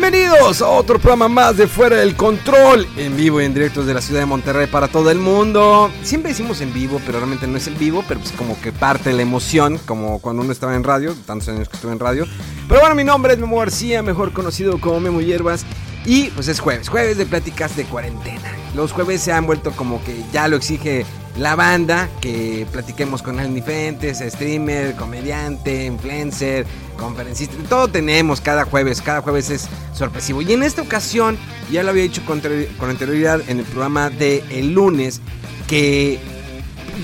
Bienvenidos a otro programa más de Fuera del Control, en vivo y en directo desde la ciudad de Monterrey para todo el mundo. Siempre decimos en vivo, pero realmente no es en vivo, pero pues como que parte la emoción, como cuando uno estaba en radio, tantos años que estuve en radio. Pero bueno, mi nombre es Memo García, mejor conocido como Memo Hierbas, y pues es jueves, jueves de pláticas de cuarentena. Los jueves se han vuelto como que ya lo exige la banda, que platiquemos con alguien diferente, streamer, comediante, influencer, conferencista, todo tenemos cada jueves, cada jueves es sorpresivo. Y en esta ocasión, ya lo había dicho con, anterioridad en el programa de el lunes, que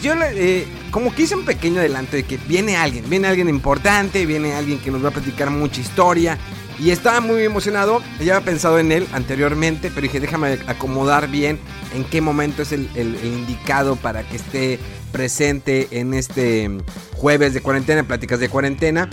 yo eh, como que hice un pequeño adelanto de que viene alguien, viene alguien importante, viene alguien que nos va a platicar mucha historia. Y estaba muy emocionado, ya había pensado en él anteriormente, pero dije, déjame acomodar bien en qué momento es el, indicado para que esté presente en este jueves de cuarentena, pláticas de cuarentena.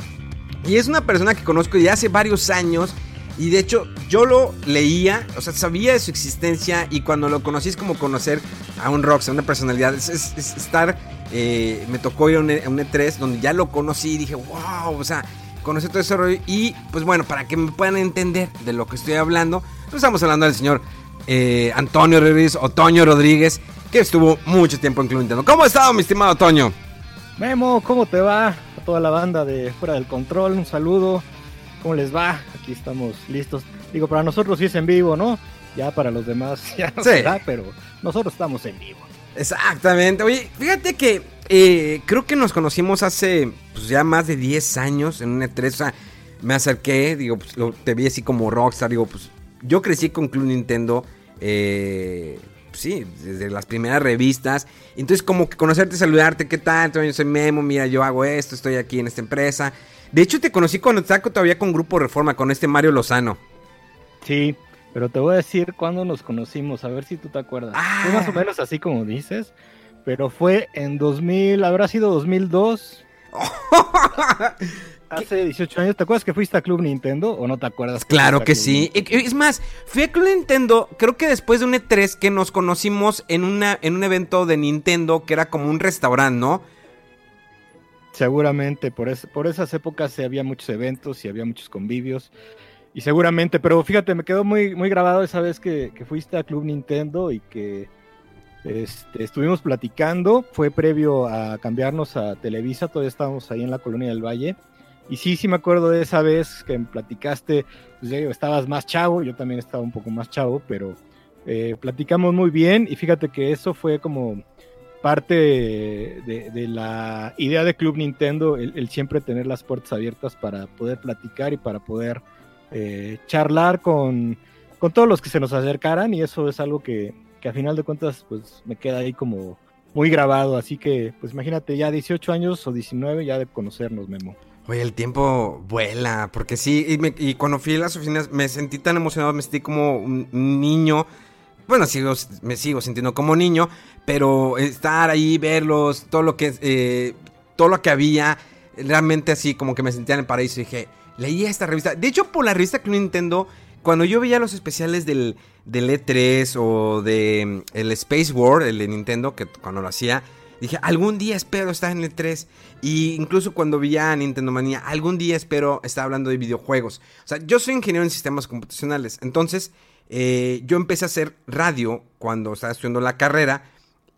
Y es una persona que conozco ya hace varios años. Y de hecho, yo lo leía, o sea, sabía de su existencia. Y cuando lo conocí es como conocer a un rockstar, una personalidad. Es, estar. Eh, me tocó ir a un, E3 e donde ya lo conocí y dije, wow, o sea, conocí todo ese rollo. Y pues bueno, para que me puedan entender de lo que estoy hablando, pues estamos hablando del señor eh, Antonio Rodríguez, Otoño Rodríguez, que estuvo mucho tiempo en Club Nintendo. ¿Cómo ha estado, mi estimado Otoño? Memo, ¿cómo te va? A toda la banda de Fuera del Control, un saludo. ¿Cómo les va? Aquí estamos listos. Digo, para nosotros sí es en vivo, ¿no? Ya para los demás ya no sí. pero nosotros estamos en vivo. Exactamente. Oye, fíjate que eh, creo que nos conocimos hace pues, ya más de 10 años en un E3. O sea, me acerqué, digo, pues, lo, te vi así como rockstar. Digo, pues yo crecí con Club Nintendo. Eh, sí, desde las primeras revistas. Entonces, como que conocerte, saludarte, ¿qué tal? Entonces, yo soy Memo, mira, yo hago esto, estoy aquí en esta empresa. De hecho, te conocí cuando estaba todavía con Grupo Reforma, con este Mario Lozano. Sí, pero te voy a decir cuándo nos conocimos, a ver si tú te acuerdas. Fue más o ah. menos así como dices, pero fue en 2000, habrá sido 2002. Hace 18 años, ¿te acuerdas que fuiste a Club Nintendo o no te acuerdas? claro que sí. Es más, fui a Club Nintendo, creo que después de un E3 que nos conocimos en, una, en un evento de Nintendo que era como un restaurante, ¿no? Seguramente, por, por esas épocas había muchos eventos y había muchos convivios. Y seguramente, pero fíjate, me quedó muy, muy grabado esa vez que, fuiste a Club Nintendo y que este, estuvimos platicando. Fue previo a cambiarnos a Televisa, todavía estábamos ahí en la Colonia del Valle. Y sí, sí me acuerdo de esa vez que platicaste, pues estabas más chavo, yo también estaba un poco más chavo, pero eh, platicamos muy bien y fíjate que eso fue como parte de, la idea de Club Nintendo, el, siempre tener las puertas abiertas para poder platicar y para poder eh, charlar con, con, todos los que se nos acercaran y eso es algo que, que a final de cuentas pues me queda ahí como muy grabado, así que pues imagínate ya 18 años o 19 ya de conocernos, Memo. Oye, el tiempo vuela, porque sí, y, cuando fui a las oficinas me sentí tan emocionado, me sentí como un niño. Bueno, sigo, me sigo sintiendo como niño, pero estar ahí, verlos, todo lo que, eh, todo lo que había, realmente así como que me sentía en el paraíso. Y dije, leí esta revista. De hecho, por la revista Club Nintendo, cuando yo veía los especiales del, del E3 o de mm, el Space World, el de Nintendo, que cuando lo hacía, Dije, algún día espero estar en el 3. Y incluso cuando vi a Nintendo Manía, algún día espero estar hablando de videojuegos. O sea, yo soy ingeniero en sistemas computacionales. Entonces, eh, yo empecé a hacer radio cuando estaba estudiando la carrera.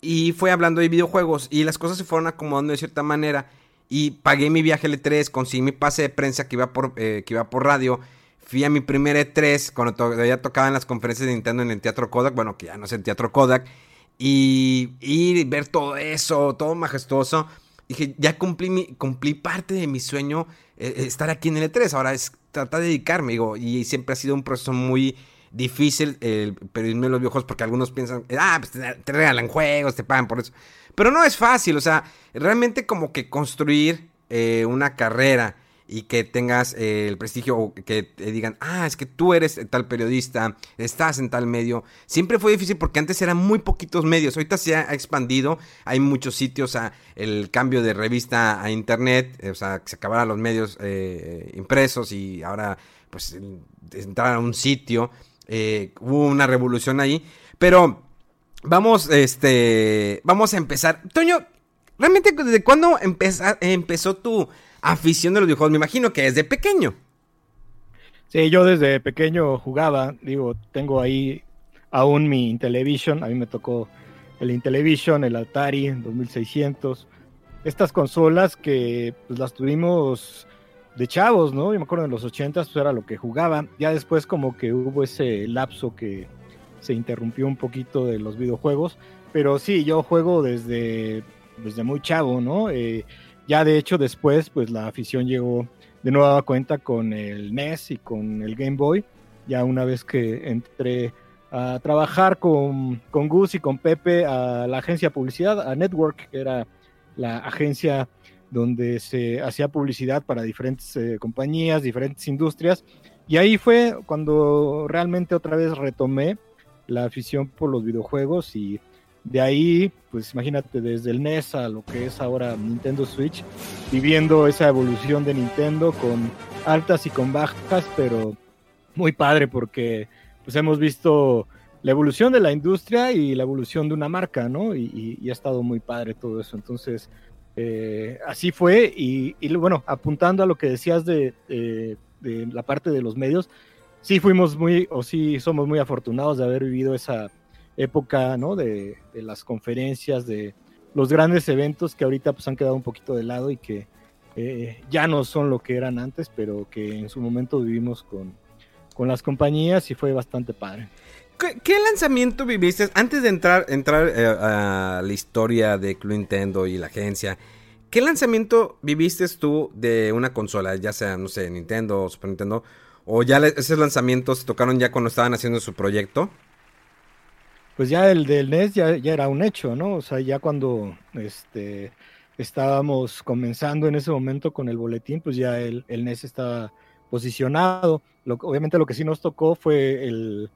Y fue hablando de videojuegos. Y las cosas se fueron acomodando de cierta manera. Y pagué mi viaje al E3, conseguí mi pase de prensa que iba por, eh, que iba por radio. Fui a mi primer E3 cuando todavía tocaba en las conferencias de Nintendo en el Teatro Kodak. Bueno, que ya no es el Teatro Kodak y, y ver todo eso, todo majestuoso. dije, ya cumplí, mi, cumplí parte de mi sueño eh, eh, estar aquí en el E3. Ahora es tratar de dedicarme, digo, y siempre ha sido un proceso muy difícil el los videojuegos porque algunos piensan, ah, pues te, regalan juegos, te pagan por eso. Pero no es fácil, o sea, realmente como que construir eh, una carrera y que tengas eh, el prestigio o que te digan, ah, es que tú eres tal periodista, estás en tal medio. Siempre fue difícil porque antes eran muy poquitos medios, ahorita se ha expandido, hay muchos sitios, el cambio de revista a internet, eh, o sea, que se acabaran los medios eh, impresos y ahora pues entrar a un sitio, hubo una revolución ahí, pero vamos, este, vamos a empezar. Toño, ¿realmente desde cuándo empezó tu afición de los videojuegos? Me imagino que desde pequeño. Sí, yo desde pequeño jugaba, digo, tengo ahí aún mi Intellivision, a mí me tocó el Intellivision, el Atari 2600, estas consolas que pues, las tuvimos de chavos, ¿no? Yo me acuerdo en los 80 pues era lo que jugaba, ya después como que hubo ese lapso que se interrumpió un poquito de los videojuegos, pero sí, yo juego desde, desde muy chavo, ¿no? Eh, ya de hecho después, pues la afición llegó de nueva cuenta con el NES y con el Game Boy. Ya una vez que entré a trabajar con, con Gus y con Pepe a la agencia de publicidad, a Network, que era la agencia donde se hacía publicidad para diferentes eh, compañías, diferentes industrias. Y ahí fue cuando realmente otra vez retomé la afición por los videojuegos y de ahí, pues imagínate, desde el NES a lo que es ahora Nintendo Switch, viviendo esa evolución de Nintendo con altas y con bajas, pero muy padre porque pues hemos visto la evolución de la industria y la evolución de una marca, ¿no? Y, ha estado muy padre todo eso. Entonces, eh, así fue. Y, bueno, apuntando a lo que decías de, de, la parte de los medios, sí fuimos muy, o sí somos muy afortunados de haber vivido esa época, ¿no? De, las conferencias, de los grandes eventos que ahorita pues han quedado un poquito de lado y que eh, ya no son lo que eran antes, pero que en su momento vivimos con, con las compañías y fue bastante padre. ¿Qué, lanzamiento viviste antes de entrar, entrar eh, a la historia de Club Nintendo y la agencia? ¿Qué lanzamiento viviste tú de una consola, ya sea, no sé, Nintendo o Super Nintendo? ¿O ya esos lanzamientos tocaron ya cuando estaban haciendo su proyecto? Pues ya el del NES ya, era un hecho, ¿no? O sea, ya cuando este, estábamos comenzando en ese momento con el boletín, pues ya el, NES estaba posicionado. obviamente lo que sí nos tocó fue el,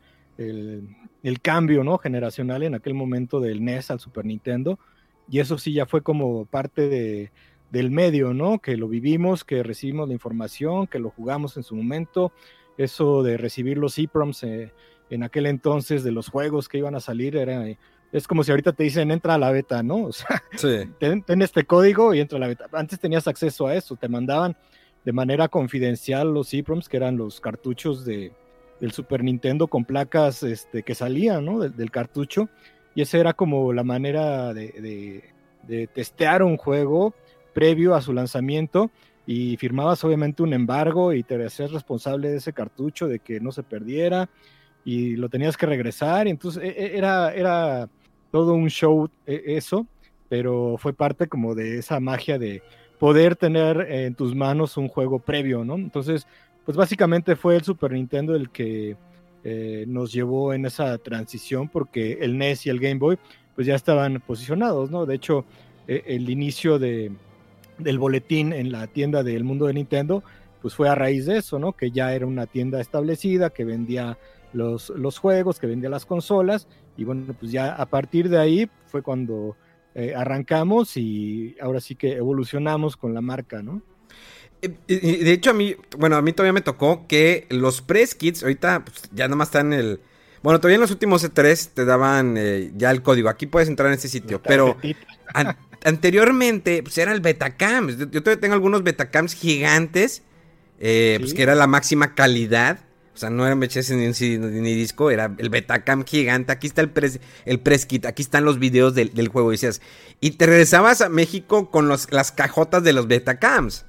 cambio, ¿no? Generacional en aquel momento del NES al Super Nintendo. Y eso sí ya fue como parte de, del medio, ¿no? Que lo vivimos, que recibimos la información, que lo jugamos en su momento. Eso de recibir los EPROMs eh, en aquel entonces de los juegos que iban a salir era es como si ahorita te dicen entra a la beta, ¿no? O sea, ten, este código y entra a la beta. Antes tenías acceso a eso, te mandaban de manera confidencial los EPROMs, que eran los cartuchos de, del Super Nintendo con placas este, que salían, ¿no? Del, cartucho. Y esa era como la manera de, de, testear un juego previo a su lanzamiento y firmabas obviamente un embargo y te hacías responsable de ese cartucho, de que no se perdiera y lo tenías que regresar. Y entonces e, e, era, era todo un show e, eso, pero fue parte como de esa magia de poder tener en tus manos un juego previo, ¿no? Entonces, pues básicamente fue el Super Nintendo el que eh, nos llevó en esa transición porque el NES y el Game Boy pues ya estaban posicionados, ¿no? De hecho, el inicio de, del boletín en la tienda del mundo de Nintendo pues fue a raíz de eso, ¿no? Que ya era una tienda establecida, que vendía los, los juegos, que vendía las consolas, y bueno, pues ya a partir de ahí fue cuando eh, arrancamos y ahora sí que evolucionamos con la marca, ¿no? Eh, de hecho, a mí, bueno, a mí todavía me tocó que los press kits, ahorita pues, ya nomás están en el. Bueno, todavía en los últimos E3 te daban eh, ya el código. Aquí puedes entrar en ese sitio. Pero anteriormente, pues era el Betacam. Yo todavía tengo algunos Betacams gigantes. Pues que era la máxima calidad. O sea, no era VHS ni, ni, disco, era el Betacam gigante. Aquí está el press, el press kit, aquí están los videos del, juego. Y decías, y te regresabas a México con los, las cajotas de los Betacams.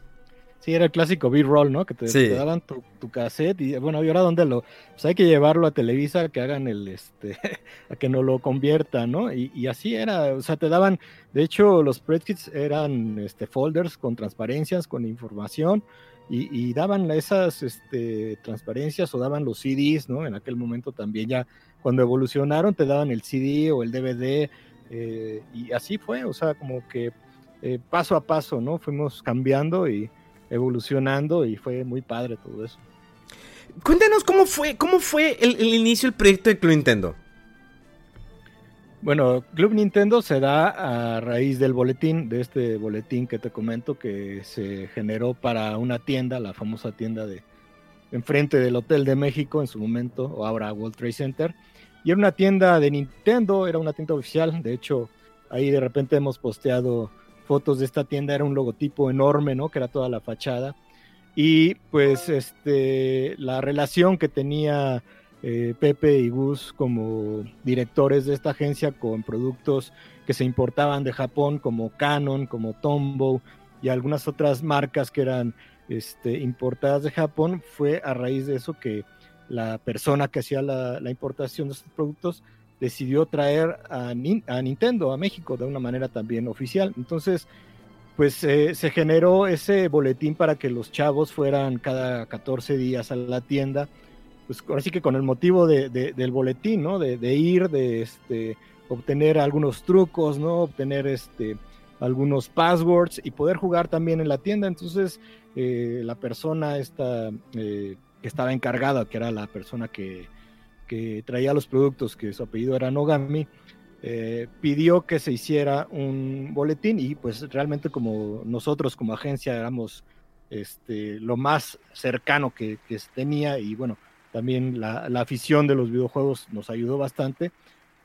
Sí, era el clásico B-roll, ¿no? Que te, daban tu, cassette y bueno, ¿y ahora dónde lo? Pues hay que llevarlo a Televisa, que hagan el, este, a que no lo conviertan, ¿no? Y, así era, o sea, te daban, de hecho, los spreadsheets eran este, folders con transparencias, con información, y, daban esas este, transparencias o daban los CDs, ¿no? En aquel momento también ya, cuando evolucionaron, te daban el CD o el DVD, eh, y así fue, o sea, como que eh, paso a paso, ¿no? Fuimos cambiando y evolucionando y fue muy padre todo eso. Cuéntanos cómo fue, cómo fue el, inicio del proyecto de Club Nintendo. Bueno, Club Nintendo se da a raíz del boletín, de este boletín que te comento que se generó para una tienda, la famosa tienda de enfrente del Hotel de México en su momento, o ahora World Trade Center. Y era una tienda de Nintendo, era una tienda oficial. De hecho, ahí de repente hemos posteado fotos de esta tienda era un logotipo enorme, ¿no? Que era toda la fachada. Y pues este, la relación que tenía eh, Pepe y Gus como directores de esta agencia con productos que se importaban de Japón como Canon, como Tombow y algunas otras marcas que eran este, importadas de Japón, fue a raíz de eso que la persona que hacía la, importación de estos productos decidió traer a, Nintendo a México de una manera también oficial. Entonces, pues eh, se generó ese boletín para que los chavos fueran cada 14 días a la tienda, pues así que con el motivo del boletín, ¿no? De, ir, de este, obtener algunos trucos, ¿no? Obtener este, algunos passwords y poder jugar también en la tienda. Entonces, eh, la persona esta, eh, que estaba encargada, que era la persona que que traía los productos, que su apellido era Nogami, eh, pidió que se hiciera un boletín y pues realmente como nosotros como agencia éramos este, lo más cercano que, que tenía y bueno, también la, la, afición de los videojuegos nos ayudó bastante.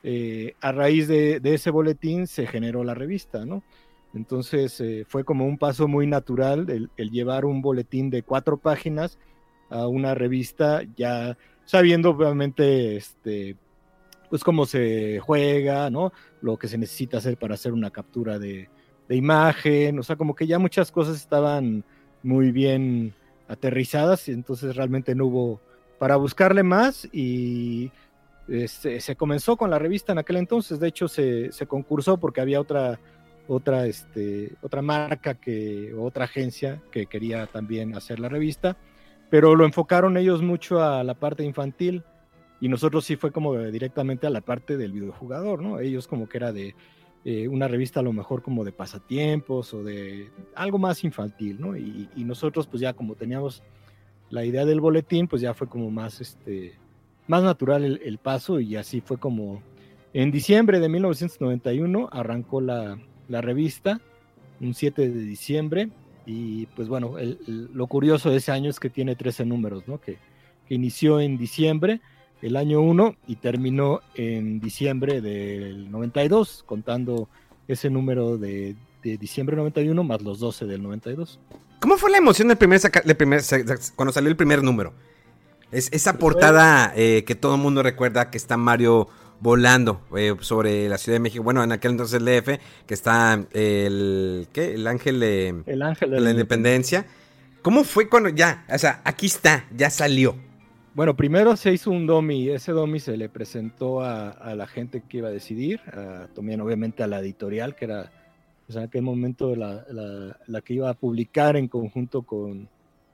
Eh, a raíz de, de, ese boletín se generó la revista, ¿no? Entonces eh, fue como un paso muy natural el, llevar un boletín de cuatro páginas a una revista ya sabiendo obviamente este pues cómo se juega, ¿no? Lo que se necesita hacer para hacer una captura de, imagen, o sea, como que ya muchas cosas estaban muy bien aterrizadas y entonces realmente no hubo para buscarle más y este, se comenzó con la revista en aquel entonces, de hecho se, se concursó porque había otra otra este otra marca que otra agencia que quería también hacer la revista pero lo enfocaron ellos mucho a la parte infantil y nosotros sí fue como directamente a la parte del videojugador, ¿no? Ellos como que era de eh, una revista a lo mejor como de pasatiempos o de algo más infantil, ¿no? Y, nosotros pues ya como teníamos la idea del boletín, pues ya fue como más, este, más natural el, paso y así fue como en diciembre de 1991 arrancó la, la revista, un 7 de diciembre, y pues bueno, lo curioso de ese año es que tiene 13 números, ¿no? Que, inició en diciembre el año 1 y terminó en diciembre del 92, contando ese número de, de diciembre 91 más los 12 del 92. ¿Cómo fue la emoción del primer, primer cuando salió el primer número? Es, esa portada eh, que todo el mundo recuerda que está Mario volando eh, sobre la Ciudad de México. Bueno, en aquel entonces el DF, que está el, ¿qué? El ángel de, el ángel de la, independencia. ¿Cómo fue cuando ya, o sea, aquí está, ya salió? Bueno, primero se hizo un domi, ese domi se le presentó a, la gente que iba a decidir, también obviamente a la editorial, que era en aquel momento la, la, que iba a publicar en conjunto con,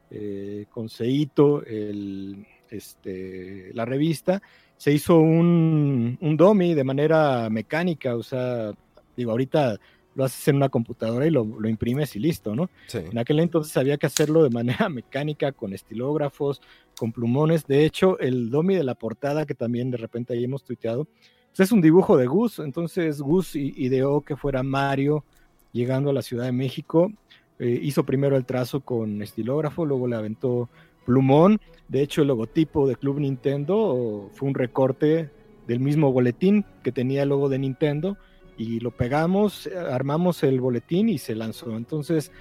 eh, con Seito el, este, la revista, se hizo un, un dummy de manera mecánica, o sea, digo, ahorita lo haces en una computadora y lo, lo imprimes y listo, ¿no? En aquel entonces había que hacerlo de manera mecánica, con estilógrafos, con plumones. De hecho, el dummy de la portada, que también de repente ahí hemos tuiteado, pues es un dibujo de Gus. Entonces Gus ideó que fuera Mario llegando a la Ciudad de México. Eh, hizo primero el trazo con estilógrafo, luego le aventó plumón. De hecho, el logotipo de Club Nintendo fue un recorte del mismo boletín que tenía el logo de Nintendo y lo pegamos, armamos el boletín y se lanzó. Entonces,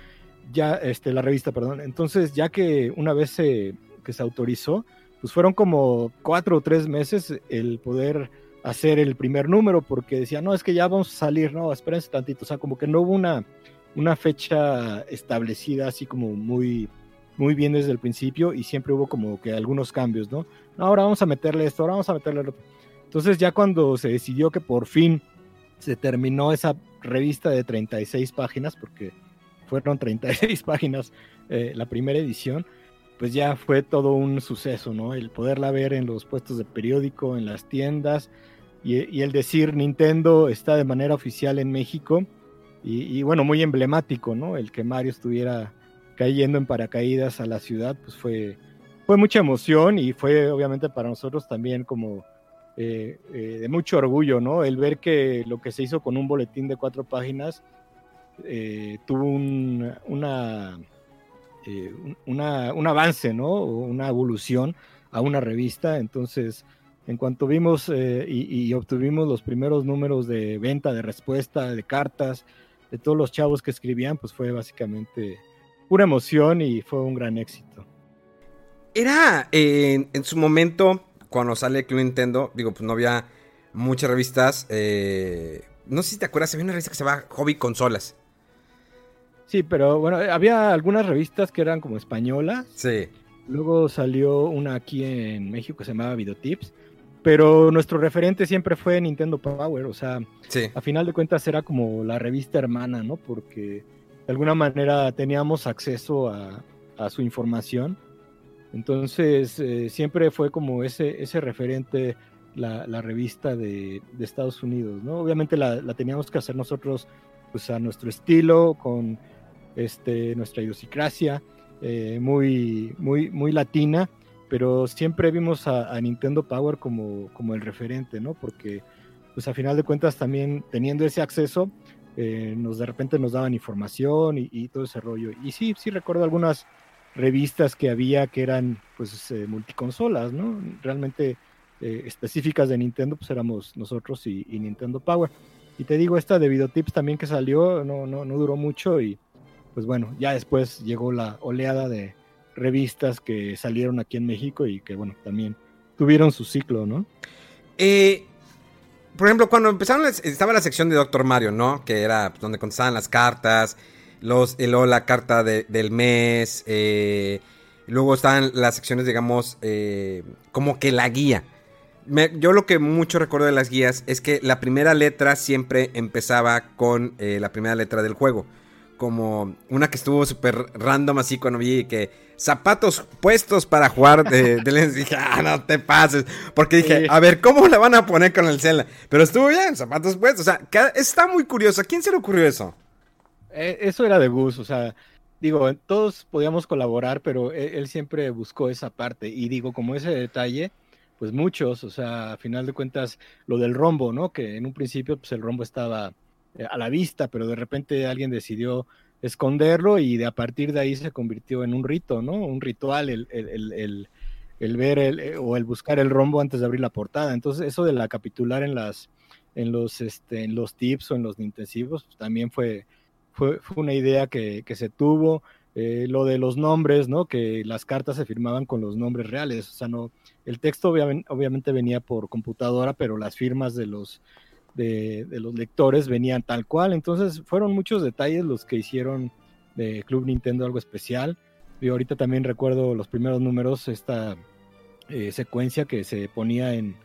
ya, este, la revista, perdón. Entonces, ya que una vez que se autorizó, pues fueron como cuatro o tres meses el poder hacer el primer número porque decía, no, es que ya vamos a salir, no, espérense tantito. O sea, como que no hubo una una fecha establecida así como muy, muy bien desde el principio y siempre hubo como que algunos cambios, ¿no? ahora vamos a meterle esto, ahora vamos a meterle lo Entonces ya cuando se decidió que por fin se terminó esa revista de 36 páginas, porque fueron 36 páginas eh, la primera edición, pues ya fue todo un suceso, ¿no? El poderla ver en los puestos de periódico, en las tiendas, y, el decir Nintendo está de manera oficial en México, y, bueno, muy emblemático, ¿no? El que Mario estuviera cayendo en paracaídas a la ciudad, pues fue, fue mucha emoción y fue obviamente para nosotros también como eh, eh, de mucho orgullo, ¿no? El ver que lo que se hizo con un boletín de cuatro páginas eh, tuvo un, una eh, un, avance, ¿no? Una evolución a una revista. Entonces, en cuanto vimos eh, y, obtuvimos los primeros números de venta, de respuesta, de cartas, de todos los chavos que escribían, pues fue básicamente pura emoción y fue un gran éxito. Era en su momento, cuando sale Club Nintendo, digo, pues no había muchas revistas. Eh, no sé si te acuerdas, había una revista que se llama Hobby Consolas. Sí, pero bueno, había algunas revistas que eran como españolas. Sí. Luego salió una aquí en México que se llamaba Videotips. Pero nuestro referente siempre fue Nintendo Power. O sea, a final de cuentas era como la revista hermana, ¿no? Porque de alguna manera teníamos acceso a, su información. Entonces, eh, siempre fue como ese, ese referente, la, revista de, Estados Unidos, ¿no? Obviamente la, la, teníamos que hacer nosotros, pues a nuestro estilo, con este, nuestra idiosincrasia, eh, muy, muy, muy latina, pero siempre vimos a, Nintendo Power como, como el referente, ¿no? Porque, pues a final de cuentas, también teniendo ese acceso, eh, nos de repente nos daban información y, todo ese rollo. Y sí, sí recuerdo algunas revistas que había que eran, pues, eh, multiconsolas, ¿no? Realmente específicas de Nintendo, pues éramos nosotros y, y, Nintendo Power. Y te digo, esta de Videotips también que salió, no, no, no duró mucho y pues bueno, ya después llegó la oleada de revistas que salieron aquí en México y que bueno, también tuvieron su ciclo, ¿no? Eh, por ejemplo, cuando empezaron, estaba la sección de Doctor Mario, ¿no? Que era donde contestaban las cartas, los, luego la carta del mes, eh, luego estaban las secciones, digamos, eh, como que la guía. yo lo que mucho recuerdo de las guías es que la primera letra siempre empezaba con la primera letra del juego como una que estuvo súper random así cuando vi que zapatos puestos para jugar de, de dije, ah, no te pases, porque dije, a ver, ¿cómo la van a poner con el Zelda? Pero estuvo bien, zapatos puestos, o sea, está muy curioso, ¿a quién se le ocurrió eso? Eh, eso era de Gus, o sea, digo, todos podíamos colaborar, pero él, él, siempre buscó esa parte, y digo, como ese detalle, pues muchos, o sea, a final de cuentas, lo del rombo, ¿no? Que en un principio, pues el rombo estaba a la vista, pero de repente alguien decidió esconderlo y de a partir de ahí se convirtió en un rito, ¿no? Un ritual, el, el, el, ver el, eh, o el buscar el rombo antes de abrir la portada. Entonces, eso de la capitular en las en los este, en los tips o en los intensivos pues, también fue, fue, fue, una idea que, que se tuvo. Eh, lo de los nombres, ¿no? Que las cartas se firmaban con los nombres reales. O sea, no, el texto obviamente venía por computadora, pero las firmas de los de, los lectores venían tal cual. Entonces fueron muchos detalles los que hicieron de Club Nintendo algo especial. Y ahorita también recuerdo los primeros números, esta eh, secuencia que se ponía en,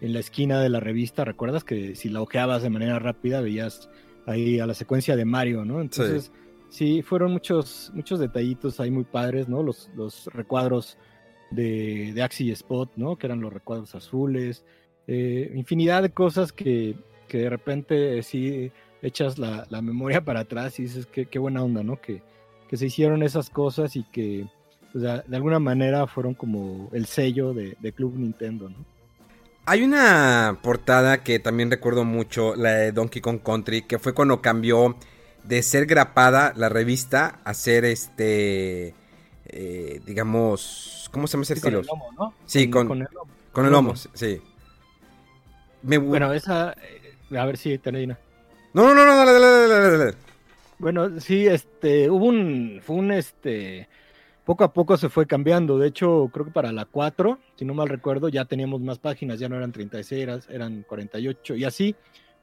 en, la esquina de la revista. ¿Recuerdas que si la ojeabas de manera rápida veías ahí a la secuencia de Mario, ¿no? Entonces, sí, fueron muchos, muchos detallitos ahí muy padres, ¿no? Los, los recuadros de, de Axie Spot, ¿no? Que eran los recuadros azules. Eh, infinidad de cosas que que de repente sí echas la, memoria para atrás y dices que qué buena onda, ¿no? Que, que se hicieron esas cosas y que pues, de, alguna manera fueron como el sello de, Club Nintendo, ¿no? Hay una portada que también recuerdo mucho, la de Donkey Kong Country, que fue cuando cambió de ser grapada la revista a ser este, eh, digamos, ¿cómo se llama ese estilo? Con el lomo, ¿no? Sí, con, el lomo. Con el lomo, sí. Bueno, esa, a ver si termina. No, no, no, no, dale, dale, dale, dale. Bueno, sí, este, hubo un, fue un, este, poco a poco se fue cambiando. De hecho, creo que para la 4, si no mal recuerdo, ya teníamos más páginas, ya no eran 36, eran 48. Y así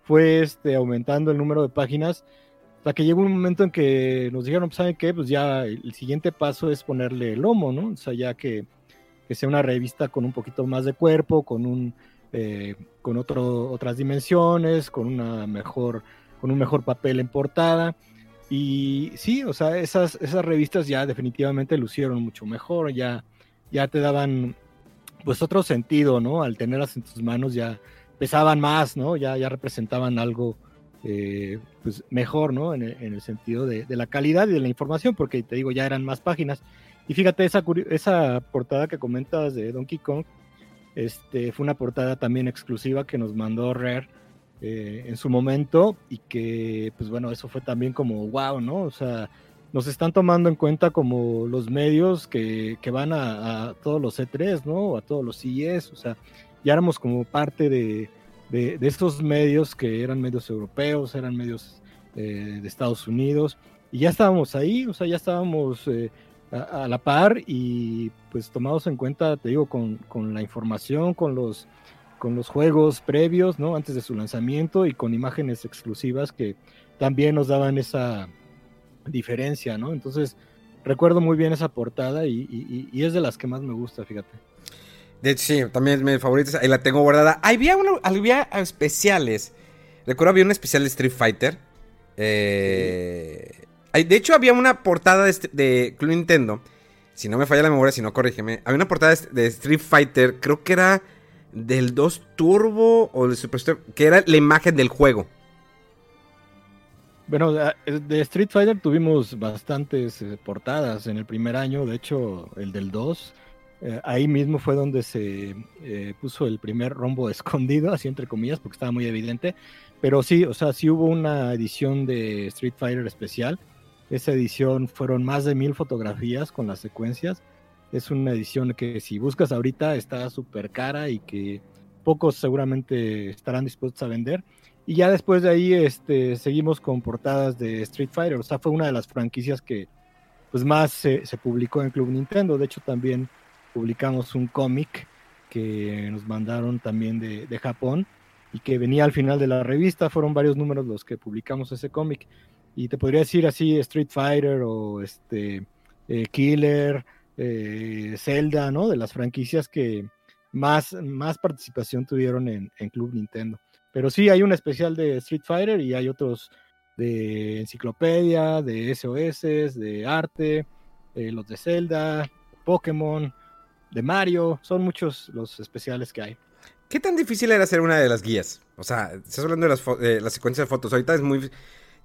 fue este, aumentando el número de páginas hasta que llegó un momento en que nos dijeron, pues, ¿saben qué? Pues ya el siguiente paso es ponerle lomo, ¿no? O sea, ya que, que sea una revista con un poquito más de cuerpo, con un eh, con otras dimensiones, con una mejor, con un mejor papel en portada. Y sí, o sea, esas, revistas ya definitivamente lucieron mucho mejor, ya, te daban pues otro sentido, ¿no? Al tenerlas en tus manos ya pesaban más, ¿no? Ya, ya representaban algo eh, pues mejor, ¿no? En el, sentido de, la calidad y de la información, porque te digo, ya eran más páginas. Y fíjate, esa, esa portada que comentas de Donkey Kong, este, fue una portada también exclusiva que nos mandó Rare eh, en su momento y que, pues bueno, eso fue también como wow, ¿no? O sea, nos están tomando en cuenta como los medios que, van a, todos los E3, ¿no? A todos los CES, o sea, ya éramos como parte de, de, estos medios que eran medios europeos, eran medios eh, de Estados Unidos, y ya estábamos ahí, o sea, ya estábamos eh, a, la par y pues tomados en cuenta, te digo, con, con, la información, con los, con los juegos previos, ¿no? Antes de su lanzamiento y con imágenes exclusivas que también nos daban esa diferencia, ¿no? Entonces, recuerdo muy bien esa portada y, es de las que más me gusta, fíjate. De hecho, sí, también es mi favorita, ahí la tengo guardada. Había, había especiales. Recuerdo había un especial de Street Fighter. Eh, de hecho, había una portada de, de Club Nintendo. Si no me falla la memoria, si no, corrígeme. Había una portada de Street Fighter, creo que era del 2 Turbo o de Super que era la imagen del juego. Bueno, de Street Fighter tuvimos bastantes eh, portadas en el primer año, de hecho el del 2, eh, ahí mismo fue donde se eh, puso el primer rombo escondido, así entre comillas, porque estaba muy evidente, pero sí, o sea, sí hubo una edición de Street Fighter especial, esa edición fueron más de mil fotografías con las secuencias, es una edición que si buscas ahorita está súper cara y que pocos seguramente estarán dispuestos a vender. Y ya después de ahí este, seguimos con portadas de Street Fighter. O sea, fue una de las franquicias que pues, más se, publicó en Club Nintendo. De hecho, también publicamos un cómic que nos mandaron también de, Japón y que venía al final de la revista. Fueron varios números los que publicamos ese cómic. Y te podría decir así Street Fighter o este eh, Killer, eh, Zelda, ¿no? De las franquicias que más, más participación tuvieron en Club Nintendo. Pero sí, hay un especial de Street Fighter y hay otros de enciclopedia, de SOS, de arte, eh, los de Zelda, Pokémon, de Mario. Son muchos los especiales que hay. ¿Qué tan difícil era hacer una de las guías? O sea, estás hablando de las, de las secuencias de fotos. Ahorita es muy.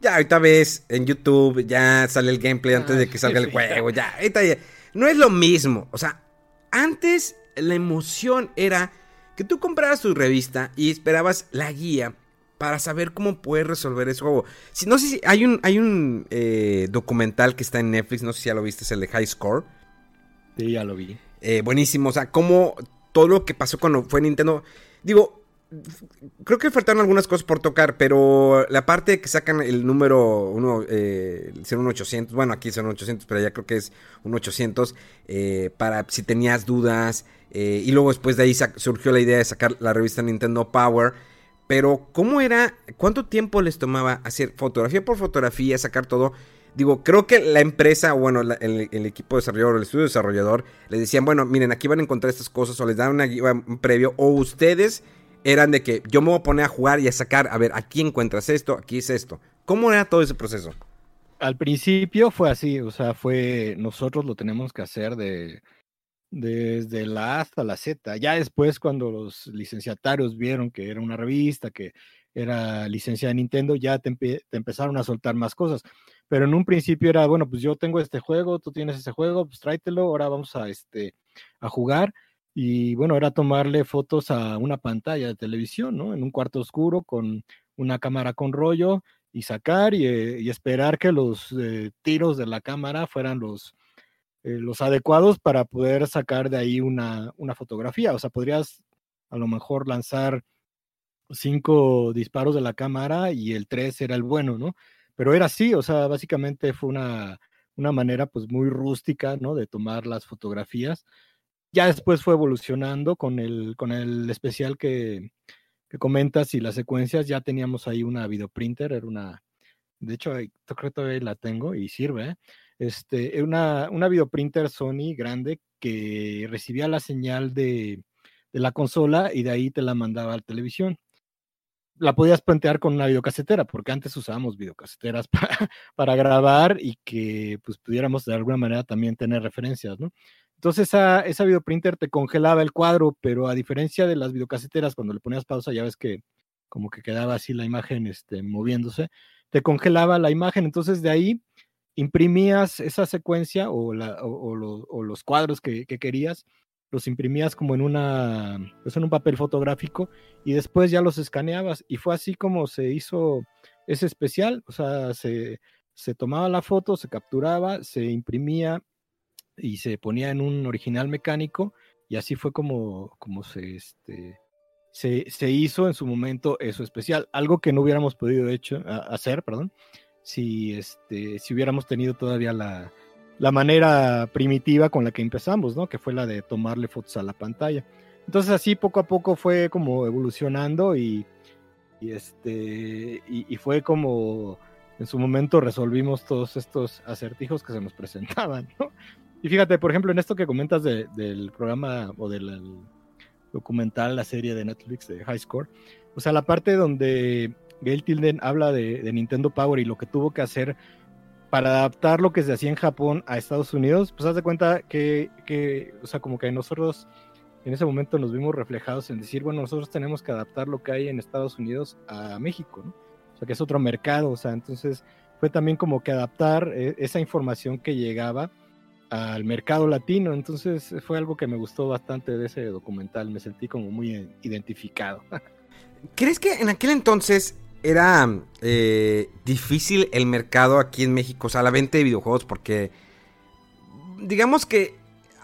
Ya, ahorita ves en YouTube, ya sale el gameplay antes de ah, que salga el juego. Ya, ahorita ya. No es lo mismo. O sea, antes la emoción era que tú comprabas tu revista y esperabas la guía para saber cómo puedes resolver ese juego. Si, no sé si hay un, hay un eh, documental que está en Netflix, no sé si ya lo viste, es el de High Score. Sí, ya lo vi. Eh, buenísimo, o sea, cómo todo lo que pasó cuando fue Nintendo. Digo, creo que faltaron algunas cosas por tocar, pero la parte que sacan el número uno, eh, el 1800, bueno, aquí es un 800, pero ya creo que es un 800, eh, para si tenías dudas, eh, y luego después de ahí surgió la idea de sacar la revista Nintendo Power, pero ¿cómo era? ¿Cuánto tiempo les tomaba hacer fotografía por fotografía, sacar todo? Digo, creo que la empresa, bueno, el, equipo desarrollador, el estudio desarrollador, les decían, bueno, miren, aquí van a encontrar estas cosas, o les dan un previo, o ustedes eran de que yo me voy a poner a jugar y a sacar, a ver, aquí encuentras esto, aquí es esto. ¿Cómo era todo ese proceso? Al principio fue así, o sea, fue, nosotros lo tenemos que hacer de, desde la A hasta la Z. Ya después, cuando los licenciatarios vieron que era una revista, que era licencia de Nintendo, ya te, empezaron a soltar más cosas. Pero en un principio era, bueno, pues yo tengo este juego, tú tienes ese juego, pues tráetelo, ahora vamos a, este, a jugar y bueno, era tomarle fotos a una pantalla de televisión, ¿no? En un cuarto oscuro con una cámara con rollo y sacar y, eh, esperar que los eh, tiros de la cámara fueran los, eh, los adecuados para poder sacar de ahí una, una fotografía. O sea, podrías a lo mejor lanzar cinco disparos de la cámara y el tres era el bueno, ¿no? Pero era así, o sea, básicamente fue una, una manera pues muy rústica, ¿no? De tomar las fotografías ya después fue evolucionando con el, con el especial que, comentas y las secuencias. Ya teníamos ahí una videoprinter, era una de hecho, creo que todavía la tengo y sirve, ¿eh? este, una, una videoprinter Sony grande que recibía la señal de, de la consola y de ahí te la mandaba a la televisión la podías plantear con una videocasetera, porque antes usábamos videocaseteras para, para, grabar y que pues pudiéramos de alguna manera también tener referencias, ¿no? Entonces esa, esa videoprinter te congelaba el cuadro, pero a diferencia de las videocaseteras, cuando le ponías pausa, ya ves que como que quedaba así la imagen este, moviéndose, te congelaba la imagen, entonces de ahí imprimías esa secuencia o, los cuadros que, que querías los imprimías como en una, pues en un papel fotográfico y después ya los escaneabas. Y fue así como se hizo ese especial, o sea, se, se tomaba la foto, se capturaba, se imprimía y se ponía en un original mecánico y así fue como, como se, este, se, se, hizo en su momento eso especial, algo que no hubiéramos podido hecho, hacer, perdón, si, este, si hubiéramos tenido todavía la, la manera primitiva con la que empezamos, ¿no? Que fue la de tomarle fotos a la pantalla. Entonces así poco a poco fue como evolucionando y, este y, fue como en su momento resolvimos todos estos acertijos que se nos presentaban, ¿no? Y fíjate, por ejemplo, en esto que comentas del programa o del documental, la serie de Netflix de High Score, o sea, la parte donde Gail Tilden habla de, de Nintendo Power y lo que tuvo que hacer para adaptar lo que se hacía en Japón a Estados Unidos, pues haz de cuenta que, que, o sea, como que nosotros en ese momento nos vimos reflejados en decir, bueno, nosotros tenemos que adaptar lo que hay en Estados Unidos a México, ¿no? O sea, que es otro mercado, o sea, entonces fue también como que adaptar eh, esa información que llegaba al mercado latino, entonces fue algo que me gustó bastante de ese documental, me sentí como muy identificado. ¿Crees que en aquel entonces era eh, difícil el mercado aquí en México, o sea, la venta de videojuegos, porque digamos que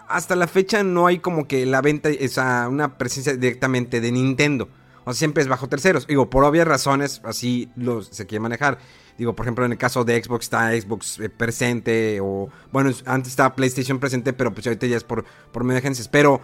hasta la fecha no hay como que la venta, esa, una presencia directamente de Nintendo. O sea, siempre es bajo terceros. Digo, por obvias razones, así lo, se quiere manejar. Digo, por ejemplo, en el caso de Xbox está Xbox eh, presente. O, bueno, antes estaba PlayStation presente, pero pues ahorita ya es por, por medio de agencias. Pero,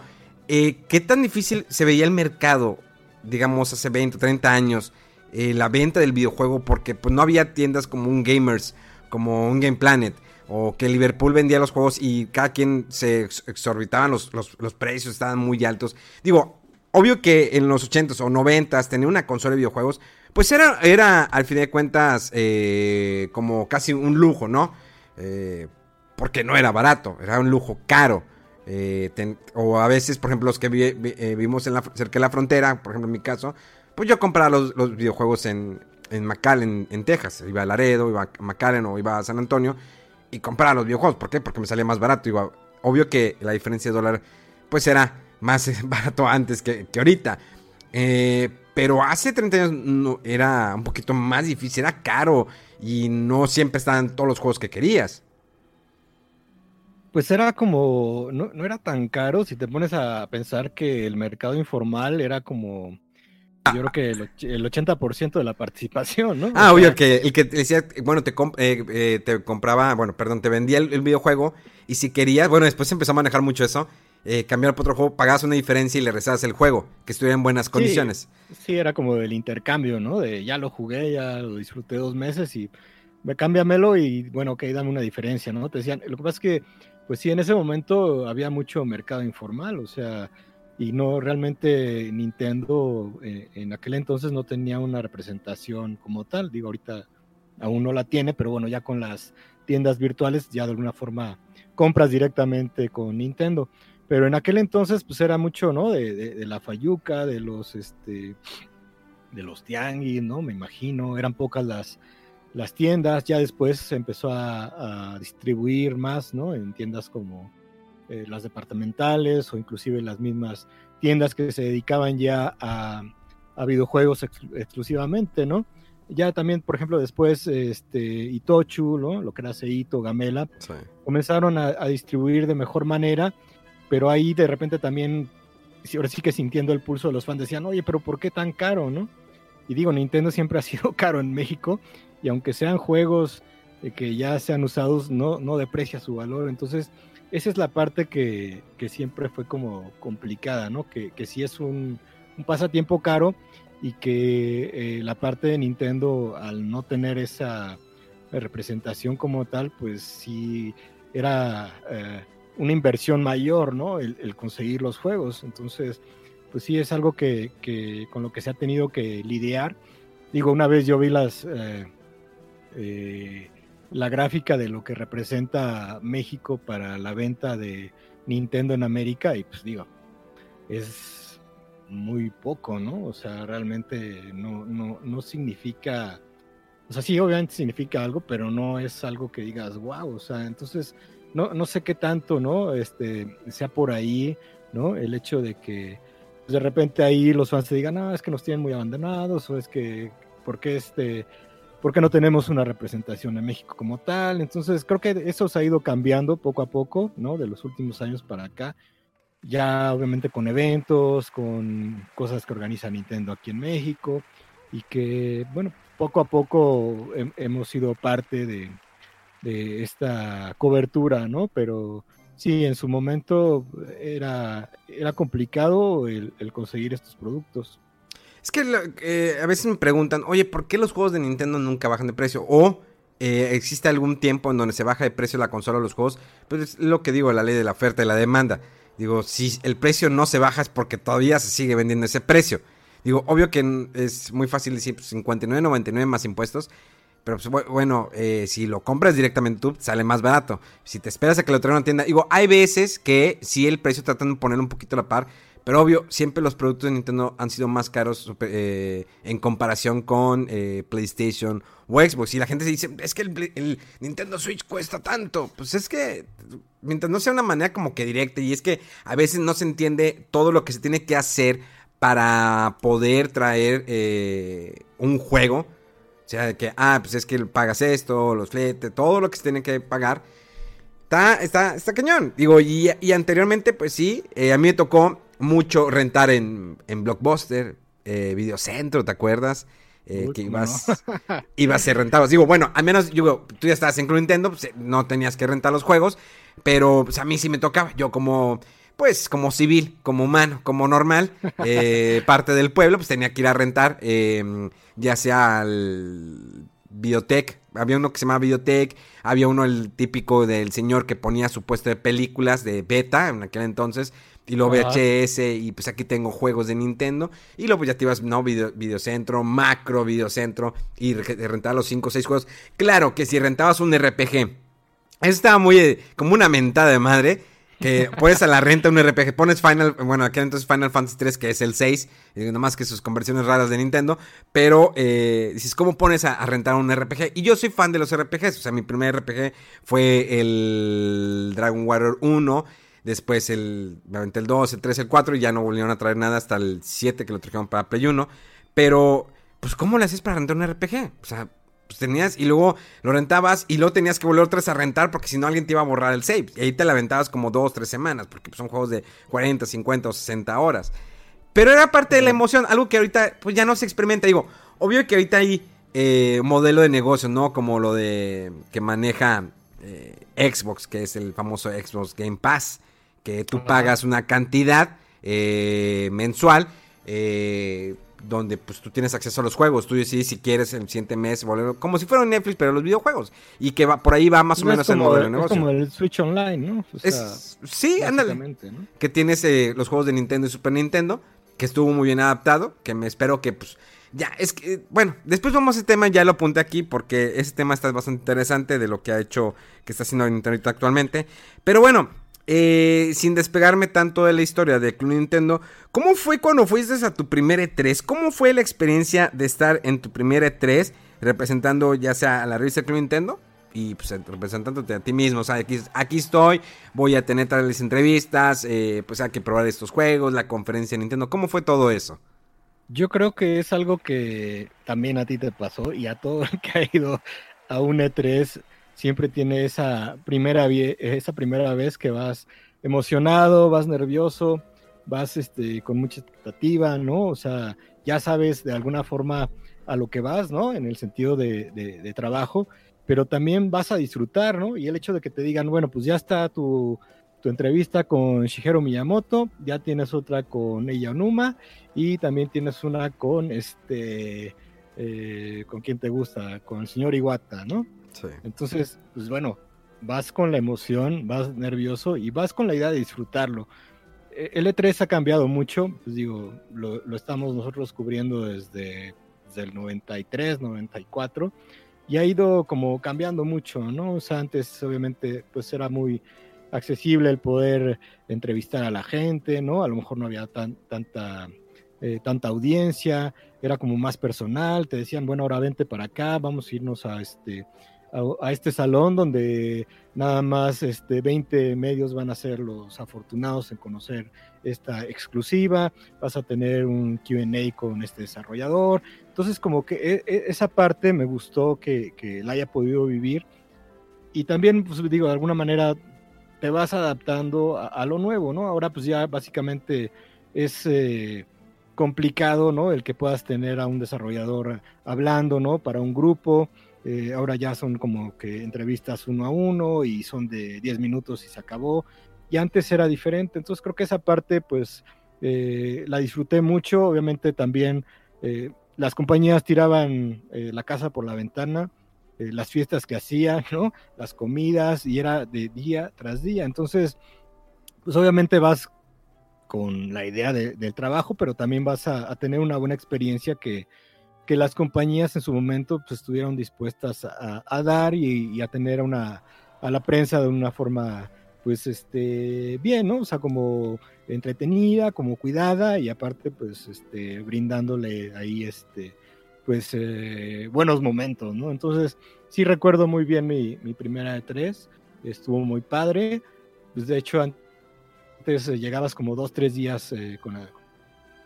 eh, ¿qué tan difícil se veía el mercado, digamos, hace 20, 30 años? Eh, la venta del videojuego porque pues no había tiendas como un Gamers, como un Game Planet o que Liverpool vendía los juegos y cada quien se exorbitaban los, los, precios, estaban muy altos. Digo, obvio que en los 80s o 90s tener una consola de videojuegos, pues era, era al fin de cuentas eh, como casi un lujo, ¿no? Eh, porque no era barato, era un lujo caro. o a veces, por ejemplo, los que vivimos en la, cerca de la frontera, por ejemplo en mi caso, pues yo compraba los, videojuegos en, en McAllen, en Texas. Iba a Laredo, iba a McAllen o iba a San Antonio y compraba los videojuegos. ¿Por qué? Porque me salía más barato. Obvio que la diferencia de dólar pues era más barato antes que, ahorita. Eh, pero hace 30 años era un poquito más difícil, era caro y no siempre estaban todos los juegos que querías. Pues era como, no, no era tan caro si te pones a pensar que el mercado informal era como yo creo que el, 80% de la participación, ¿no? Ah, obvio, que el que decía, bueno, te, eh, eh, te compraba, bueno, perdón, te vendía el, videojuego y si querías, bueno, después empezó a manejar mucho eso, eh, cambiar por otro juego, pagabas una diferencia y le rezabas el juego, que estuviera en buenas condiciones. Sí, era como el intercambio, ¿no? De ya lo jugué, ya lo disfruté dos meses y me cámbiamelo y bueno, ok, dame una diferencia, ¿no? Te decían, lo que pasa es que, pues sí, en ese momento había mucho mercado informal, o sea y no realmente Nintendo eh, en aquel entonces no tenía una representación como tal, digo ahorita aún no la tiene, pero bueno, ya con las tiendas virtuales ya de alguna forma compras directamente con Nintendo, pero en aquel entonces pues era mucho, ¿no? De, la fayuca, de los, este, de los tianguis, ¿no? Me imagino, eran pocas las, las tiendas, ya después se empezó a, a distribuir más, ¿no? En tiendas como eh, las departamentales o inclusive las mismas tiendas que se dedicaban ya a, videojuegos exclusivamente, ¿no? Ya también, por ejemplo, después este, Itochu, ¿no? lo que era Seito, Gamela, comenzaron a, distribuir de mejor manera, pero ahí de repente también, ahora sí que sintiendo el pulso de los fans, decían, oye, pero ¿por qué tan caro, no? Y digo, Nintendo siempre ha sido caro en México, y aunque sean juegos eh, que ya sean usados, no, no deprecia su valor, entonces esa es la parte que, siempre fue como complicada, ¿no? Que, que sí es un, pasatiempo caro y que eh, la parte de Nintendo, al no tener esa representación como tal, pues sí era eh, una inversión mayor, ¿no? El, conseguir los juegos. Entonces, pues sí es algo que, con lo que se ha tenido que lidiar. Digo, una vez yo vi las eh, eh, la gráfica de lo que representa México para la venta de Nintendo en América y pues digo, es muy poco, ¿no? O sea, realmente no, no, no significa, o sea, sí, obviamente significa algo, pero no es algo que digas, wow, o sea, entonces no, no sé qué tanto, ¿no? Este, sea por ahí, ¿no? El hecho de que pues, de repente ahí los fans se digan, no, es que nos tienen muy abandonados, o es que, ¿por qué este, no tenemos una representación en México como tal? Entonces, creo que eso se ha ido cambiando poco a poco, ¿no? De los últimos años para acá. Ya obviamente con eventos, con cosas que organiza Nintendo aquí en México y que, bueno, poco a poco hemos sido parte de, de esta cobertura, ¿no? Pero sí, en su momento era, era complicado el, conseguir estos productos. Es que eh, a veces me preguntan, oye, ¿por qué los juegos de Nintendo nunca bajan de precio? O eh, existe algún tiempo en donde se baja de precio la consola o los juegos. Pues es lo que digo, la ley de la oferta y la demanda. Digo, si el precio no se baja es porque todavía se sigue vendiendo ese precio. Digo, obvio que es muy fácil decir 59.99 pues, más impuestos. Pero pues, bueno, eh, si lo compras directamente tú, sale más barato. Si te esperas a que lo traigan a una tienda. Digo, hay veces que si el precio tratan de poner un poquito la par. Pero obvio, siempre los productos de Nintendo han sido más caros eh, en comparación con eh, PlayStation o Xbox. Y la gente se dice, es que el, el, Nintendo Switch cuesta tanto. Pues es que, mientras no sea una manera como que directa, y es que a veces no se entiende todo lo que se tiene que hacer para poder traer un juego o sea, que, ah, pues es que pagas esto, los fletes, todo lo que se tiene que pagar. Está, está, está cañón. Digo, y, anteriormente, pues sí, eh, a mí me tocó mucho rentar en, en Blockbuster, eh, Videocentro, ¿te acuerdas? Eh, que ibas, ibas a rentar. Digo, bueno, al menos digo, tú ya estabas en Club Nintendo, pues, no tenías que rentar los juegos, pero pues, a mí sí me tocaba. Yo como pues como civil, como humano, como normal, eh, parte del pueblo, pues tenía que ir a rentar, em, ya sea al Biotech, había uno que se llamaba Biotech, había uno el típico del señor que ponía su puesto de películas de beta en aquel entonces, y luego VHS, y pues aquí tengo juegos de Nintendo, y luego pues ya te ibas, no, video, Videocentro, Macro Videocentro, y rentar los 5 o 6 juegos. Claro que si rentabas un RPG, eso estaba muy eh, como una mentada de madre, que pones a la renta un RPG, pones Final, bueno, aquí entonces Final Fantasy 3, que es el 6, y más que sus conversiones raras de Nintendo, pero eh, dices, ¿cómo pones a, rentar un RPG? Y yo soy fan de los RPGs, o sea, mi primer RPG fue el Dragon Warrior 1, después el, el 2, el 3, el 4, y ya no volvieron a traer nada hasta el 7 que lo trajeron para Play 1, pero, pues, ¿cómo le haces para rentar un RPG? O sea, pues tenías y luego lo rentabas y luego tenías que volver otra vez a rentar porque si no alguien te iba a borrar el save. Y ahí te la aventabas como dos, tres semanas porque son juegos de 40, 50 o 60 horas. Pero era parte de la emoción, algo que ahorita pues ya no se experimenta. Digo, obvio que ahorita hay eh, modelo de negocio, ¿no? Como lo de que maneja eh, Xbox, que es el famoso Xbox Game Pass, que tú pagas una cantidad eh, mensual. Eh, donde pues tú tienes acceso a los juegos, tú decides si quieres el siguiente mes volver, como si fuera un Netflix, pero los videojuegos, y que va por ahí va más o menos el modelo de negocio. Es como el Switch Online, ¿no? sí, ándale. Que tienes eh, los juegos de Nintendo y Super Nintendo, que estuvo muy bien adaptado, que me espero que pues ya, es que, bueno, después vamos a ese tema, ya lo apunté aquí porque ese tema está bastante interesante de lo que ha hecho, que está haciendo Nintendo actualmente. Pero bueno, eh, sin despegarme tanto de la historia de Club Nintendo, ¿cómo fue cuando fuiste a tu primer E3? ¿Cómo fue la experiencia de estar en tu primer E3 representando ya sea a la revista Club Nintendo? Y pues representándote a ti mismo, o sea, aquí, estoy, voy a tener tales entrevistas, eh, pues hay que probar estos juegos, la conferencia de Nintendo, ¿cómo fue todo eso? Yo creo que es algo que también a ti te pasó y a todo el que ha ido a un E3 siempre tiene esa primera, esa primera vez que vas emocionado, vas nervioso, vas este, con mucha expectativa, ¿no? O sea, ya sabes de alguna forma a lo que vas, ¿no? En el sentido de, trabajo, pero también vas a disfrutar, ¿no? Y el hecho de que te digan, bueno, pues ya está tu, tu entrevista con Shigeru Miyamoto, ya tienes otra con Eija Onuma y también tienes una con este, eh, ¿con quién te gusta? Con el señor Iwata, ¿no? Entonces, pues bueno, vas con la emoción, vas nervioso y vas con la idea de disfrutarlo. E, el E3 ha cambiado mucho, pues digo, lo, estamos nosotros cubriendo desde, desde, el 93, 94 y ha ido como cambiando mucho, ¿no? Antes obviamente pues era muy accesible el poder entrevistar a la gente, ¿no? A lo mejor no había tan, tanta, eh, tanta audiencia, era como más personal, te decían, bueno, ahora vente para acá, vamos a irnos a este, a, este salón donde nada más este, 20 medios van a ser los afortunados en conocer esta exclusiva, vas a tener un QA con este desarrollador. Entonces como que e, e, esa parte me gustó que, que la haya podido vivir y también, pues digo, de alguna manera te vas adaptando a, lo nuevo, ¿no? Ahora pues ya básicamente es... Eh, complicado, ¿no? El que puedas tener a un desarrollador hablando, ¿no? Para un grupo, eh, ahora ya son como que entrevistas uno a uno y son de 10 minutos y se acabó. Y antes era diferente. Entonces creo que esa parte pues eh, la disfruté mucho. Obviamente también eh, las compañías tiraban la casa por la ventana. las fiestas que hacían, ¿no? Las comidas y era de día tras día. Entonces, pues obviamente vas con la idea del trabajo, pero también vas a tener una buena experiencia que, que las compañías en su momento pues, estuvieron dispuestas a, dar y, a tener una, a la prensa de una forma pues este bien, ¿no? O sea, como entretenida, como cuidada y aparte pues este brindándole ahí este pues eh, buenos momentos, ¿no? Entonces sí recuerdo muy bien mi, primera de tres, estuvo muy padre, pues de hecho antes eh, llegabas como dos, tres días eh, con,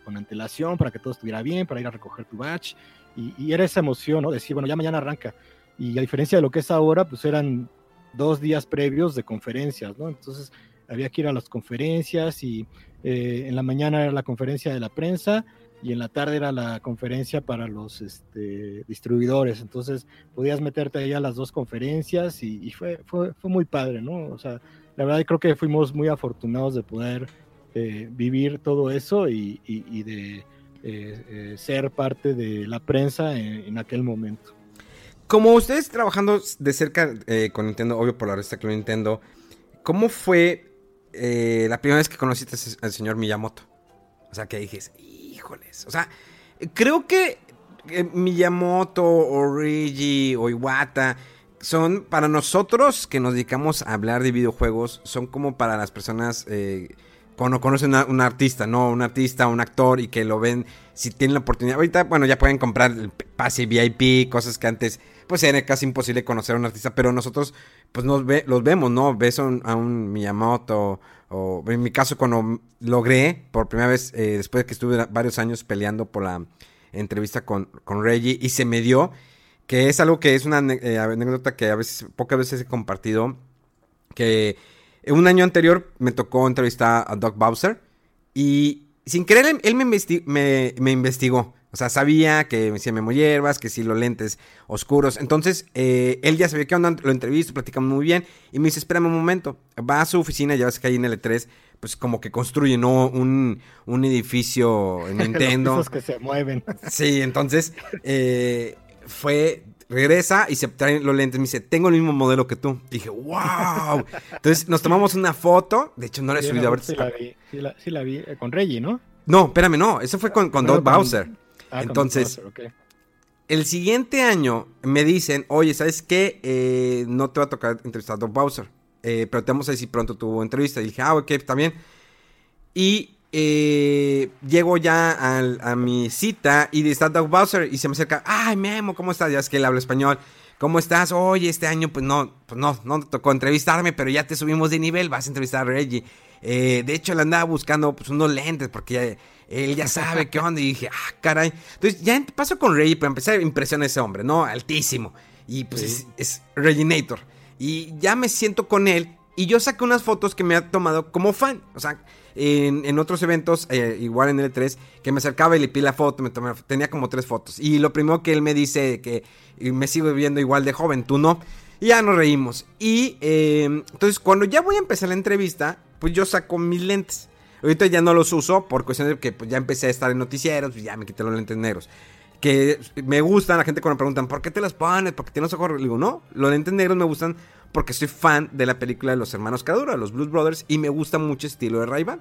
con antelación para que todo estuviera bien, para ir a recoger tu batch. Y, era esa emoción, ¿no? Decir, bueno, ya mañana arranca. Y a diferencia de lo que es ahora, pues eran dos días previos de conferencias, ¿no? Entonces había que ir a las conferencias y eh, en la mañana era la conferencia de la prensa y en la tarde era la conferencia para los este, distribuidores. Entonces podías meterte ahí a las dos conferencias y, fue, fue, fue, muy padre, ¿no? O sea, la verdad creo que fuimos muy afortunados de poder eh, vivir todo eso y, de eh, eh, ser parte de la prensa en, aquel momento. Como ustedes trabajando de cerca con Nintendo, obvio por la resta que Nintendo, ¿cómo fue la primera vez que conociste al señor Miyamoto? O sea, que dijes, híjoles. O sea, creo que Miyamoto o Rigi o Iwata son para nosotros que nos dedicamos a hablar de videojuegos, son como para las personas cuando conocen a un artista, ¿no? Un artista, un actor y que lo ven, si tienen la oportunidad. Ahorita, bueno, ya pueden comprar el pase VIP, cosas que antes, pues era casi imposible conocer a un artista, pero nosotros, pues nos ve, los vemos, ¿no? Ves a un, Miyamoto, o en mi caso, cuando logré, por primera vez, eh, después de que estuve varios años peleando por la entrevista con, con Reggie, y se me dio, que es algo que es una eh, anécdota que a veces, pocas veces he compartido, que un año anterior me tocó entrevistar a Doc Bowser y sin querer él me, me, investigó. O sea, sabía que me decía Memo Hierbas, que sí, los lentes oscuros. Entonces, eh, él ya sabía que onda, lo entrevisto, platicamos muy bien. Y me dice, espérame un momento. Va a su oficina, ya ves que ahí en L3, pues como que construye, ¿no? Un, un edificio en Nintendo. Los que se mueven. Sí, entonces, eh, fue Regresa y se trae los lentes. Me dice, tengo el mismo modelo que tú. dije, wow. Entonces nos tomamos una foto. De hecho, no la he subido a ver. Sí la vi, sí la, vi. Eh, con Reggie, ¿no? No, espérame, no. Eso fue con, con Doug Bowser. Ah, Entonces, el siguiente año me dicen, oye, ¿sabes qué? Eh, no te va a tocar entrevistar a Doug Bowser. Eh, pero te vamos a decir pronto tu entrevista. Y dije, ah, ok, está bien. Y eh, llego ya a mi cita y está Doug Bowser y se me acerca, ay Memo, ¿cómo estás? Ya es que él habla español. ¿Cómo estás? Oye, este año pues no, pues no, no te tocó entrevistarme, pero ya te subimos de nivel, vas a entrevistar a Reggie. Eh, de hecho, le andaba buscando pues unos lentes porque él ya sabe qué onda y dije, ah, caray. Entonces ya paso con Reggie, pero empecé a impresionar a ese hombre, ¿no? Altísimo. Y pues es, es Reginator. Y ya me siento con él y yo saqué unas fotos que me ha tomado como fan. O sea, en, otros eventos, eh, igual en el 3 que me acercaba y le pide la foto, me tenía como tres fotos. Y lo primero que él me dice que me sigo viendo igual de joven, tú no. Y ya nos reímos. Y em, entonces cuando ya voy a empezar la entrevista, pues yo saco mis lentes. Ahorita ya no los uso por cuestión de que pues, ya empecé a estar en noticieros, pues ya me quité los lentes negros. Que me gustan, la gente cuando me preguntan, ¿por qué te las pones? ¿Por qué tienes ojos? Le digo, no, los lentes negros me gustan porque soy fan de la película de los hermanos Cadura, los Blues Brothers, y me gusta mucho el estilo de ray -Ban.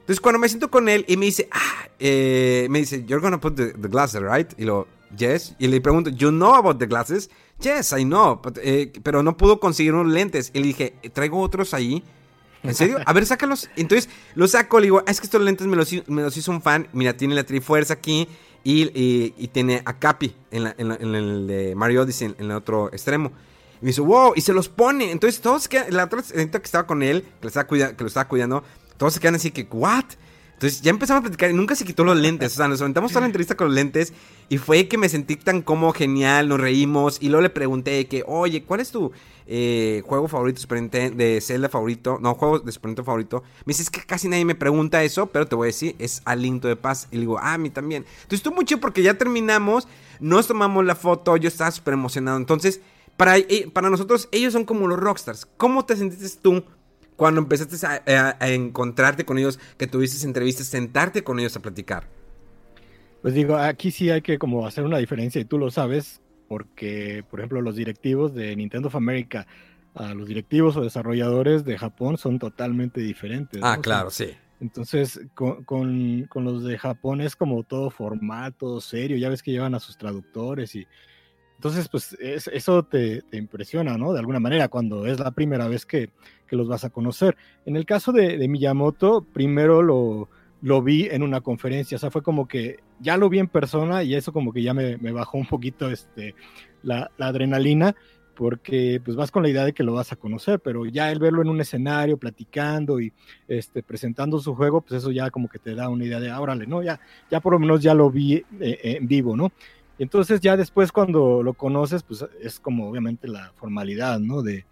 Entonces cuando me siento con él y me dice, ah, eh, me dice, you're gonna put the, glasses, right? Y lo, yes. Y le pregunto, you know about the glasses? Yes, I know. Eh, pero no pudo conseguir unos lentes. Y le dije, traigo otros ahí. ¿En serio? A ver, sácalos. Entonces los saco, le digo, ah, es que estos lentes me los, me los hizo un fan. Mira, tiene la Trifuerza aquí y, y, tiene a Capi en, el de Mario Odyssey, en, el otro extremo. Y me dice, wow, y se los pone. Entonces todos que la otra que estaba con él, que lo estaba, cuida, que lo estaba cuidando, todos se quedan así que, ¿what? Entonces ya empezamos a platicar y nunca se quitó los lentes. O sea, nos aventamos toda la entrevista con los lentes y fue que me sentí tan como genial, nos reímos. Y luego le pregunté que, oye, ¿cuál es tu eh, juego favorito de Zelda favorito? No, juego de Super favorito. Me dice, es que casi nadie me pregunta eso, pero te voy a decir, es Alinto de Paz. Y le digo, ah, a mí también. Entonces estuvo mucho porque ya terminamos, nos tomamos la foto, yo estaba súper emocionado. Entonces, para, eh, para nosotros, ellos son como los rockstars. ¿Cómo te sentiste tú? cuando empezaste a, encontrarte con ellos, que tuviste entrevistas, sentarte con ellos a platicar? Pues digo, aquí sí hay que como hacer una diferencia y tú lo sabes, porque por ejemplo los directivos de Nintendo of America a los directivos o desarrolladores de Japón son totalmente diferentes. Ah, claro, sí. Entonces, con, con, con, los de Japón es como todo formal, todo serio, ya ves que llevan a sus traductores y entonces, pues eso te, impresiona, ¿no? De alguna manera, cuando es la primera vez que, los vas a conocer. En el caso de, Miyamoto, primero lo, lo, vi en una conferencia, o sea, fue como que ya lo vi en persona y eso como que ya me, bajó un poquito este, la, adrenalina, porque pues vas con la idea de que lo vas a conocer, pero ya el verlo en un escenario, platicando y este, presentando su juego, pues eso ya como que te da una idea de, ah, órale, ¿no? Ya, ya por lo menos ya lo vi eh, en vivo, ¿no? entonces ya después cuando lo conoces, pues es como obviamente la formalidad, ¿no? De,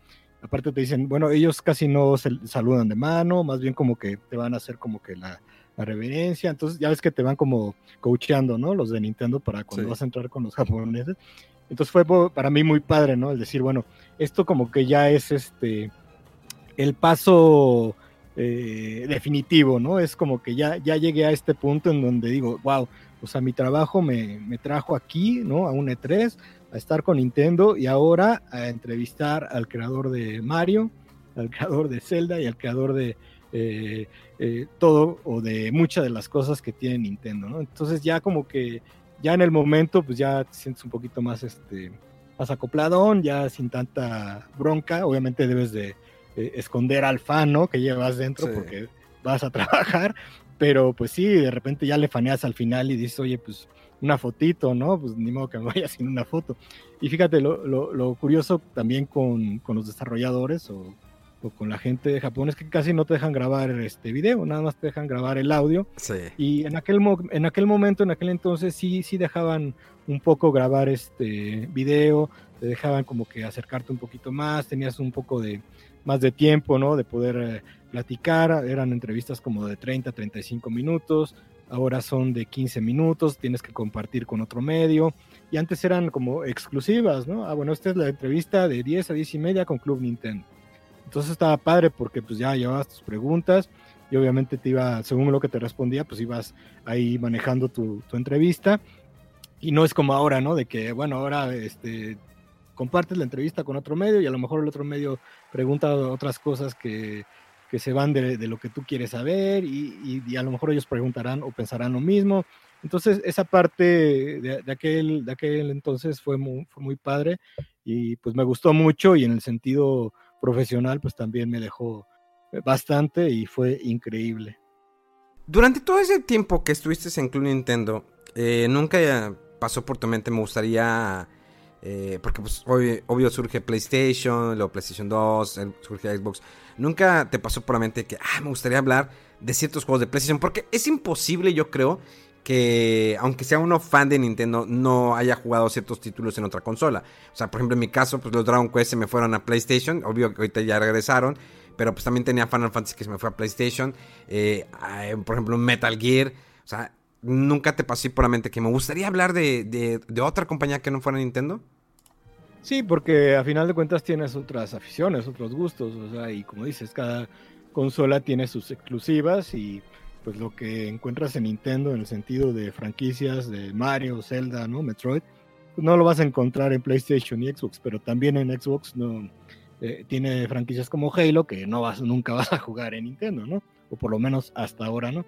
aparte te dicen, bueno, ellos casi no se saludan de mano, más bien como que te van a hacer como que la, reverencia, entonces ya ves que te van como coacheando, ¿no? Los de Nintendo para cuando vas a entrar con los japoneses. Entonces fue para mí muy padre, ¿no? El decir, bueno, esto como que ya es este el paso eh, definitivo, ¿no? Es como que ya, ya llegué a este punto en donde digo, wow, o sea, mi trabajo me, trajo aquí, ¿no? A un E3, a estar con Nintendo y ahora a entrevistar al creador de Mario, al creador de Zelda y al creador de eh, eh, todo o de muchas de las cosas que tiene Nintendo, ¿no? Entonces ya como que ya en el momento pues ya te sientes un poquito más este más acopladón, ya sin tanta bronca, obviamente debes de esconder al fan, ¿no? Que llevas dentro porque vas a trabajar, pero pues sí, de repente ya le faneas al final y dices, oye, pues una fotito, ¿no? Pues ni modo que me vaya sin una foto. Y fíjate, lo, lo, curioso también con, con los desarrolladores o, o, con la gente de Japón es que casi no te dejan grabar este video, nada más te dejan grabar el audio. Sí. Y en aquel, en aquel momento, en aquel entonces, sí, sí dejaban un poco grabar este video, te dejaban como que acercarte un poquito más, tenías un poco de más de tiempo, ¿no? De poder eh, platicar, eran entrevistas como de 30, 35 minutos, ahora son de 15 minutos, tienes que compartir con otro medio, y antes eran como exclusivas, ¿no? Ah, bueno, esta es la entrevista de 10 a 10 y media con Club Nintendo. Entonces estaba padre porque pues ya llevabas tus preguntas y obviamente te iba, según lo que te respondía, pues ibas ahí manejando tu, tu entrevista. Y no es como ahora, ¿no? De que, bueno, ahora este, compartes la entrevista con otro medio y a lo mejor el otro medio pregunta otras cosas que, que se van de, de, lo que tú quieres saber y, y, a lo mejor ellos preguntarán o pensarán lo mismo. Entonces, esa parte de, de aquel, de aquel entonces fue muy, fue muy padre y pues me gustó mucho y en el sentido profesional pues también me dejó bastante y fue increíble. Durante todo ese tiempo que estuviste en Club Nintendo, eh, nunca pasó por tu mente, me gustaría eh, porque pues obvio, surge PlayStation, luego PlayStation 2, surge Xbox. Nunca te pasó por la mente que, ah, me gustaría hablar de ciertos juegos de PlayStation. Porque es imposible, yo creo, que aunque sea uno fan de Nintendo, no haya jugado ciertos títulos en otra consola. O sea, por ejemplo, en mi caso, pues los Dragon Quest se me fueron a PlayStation. Obvio que ahorita ya regresaron. Pero pues también tenía Final Fantasy que se me fue a PlayStation. Eh, por ejemplo, Metal Gear. O sea, ¿Nunca te pasó por la mente que me gustaría hablar de, otra compañía que no fuera Nintendo? Sí, porque a final de cuentas tienes otras aficiones, otros gustos, o sea, y como dices, cada consola tiene sus exclusivas y pues lo que encuentras en Nintendo en el sentido de franquicias de Mario, Zelda, ¿no? Metroid, pues no lo vas a encontrar en PlayStation y Xbox, pero también en Xbox no eh, tiene franquicias como Halo que no vas, nunca vas a jugar en Nintendo, ¿no? O por lo menos hasta ahora, ¿no?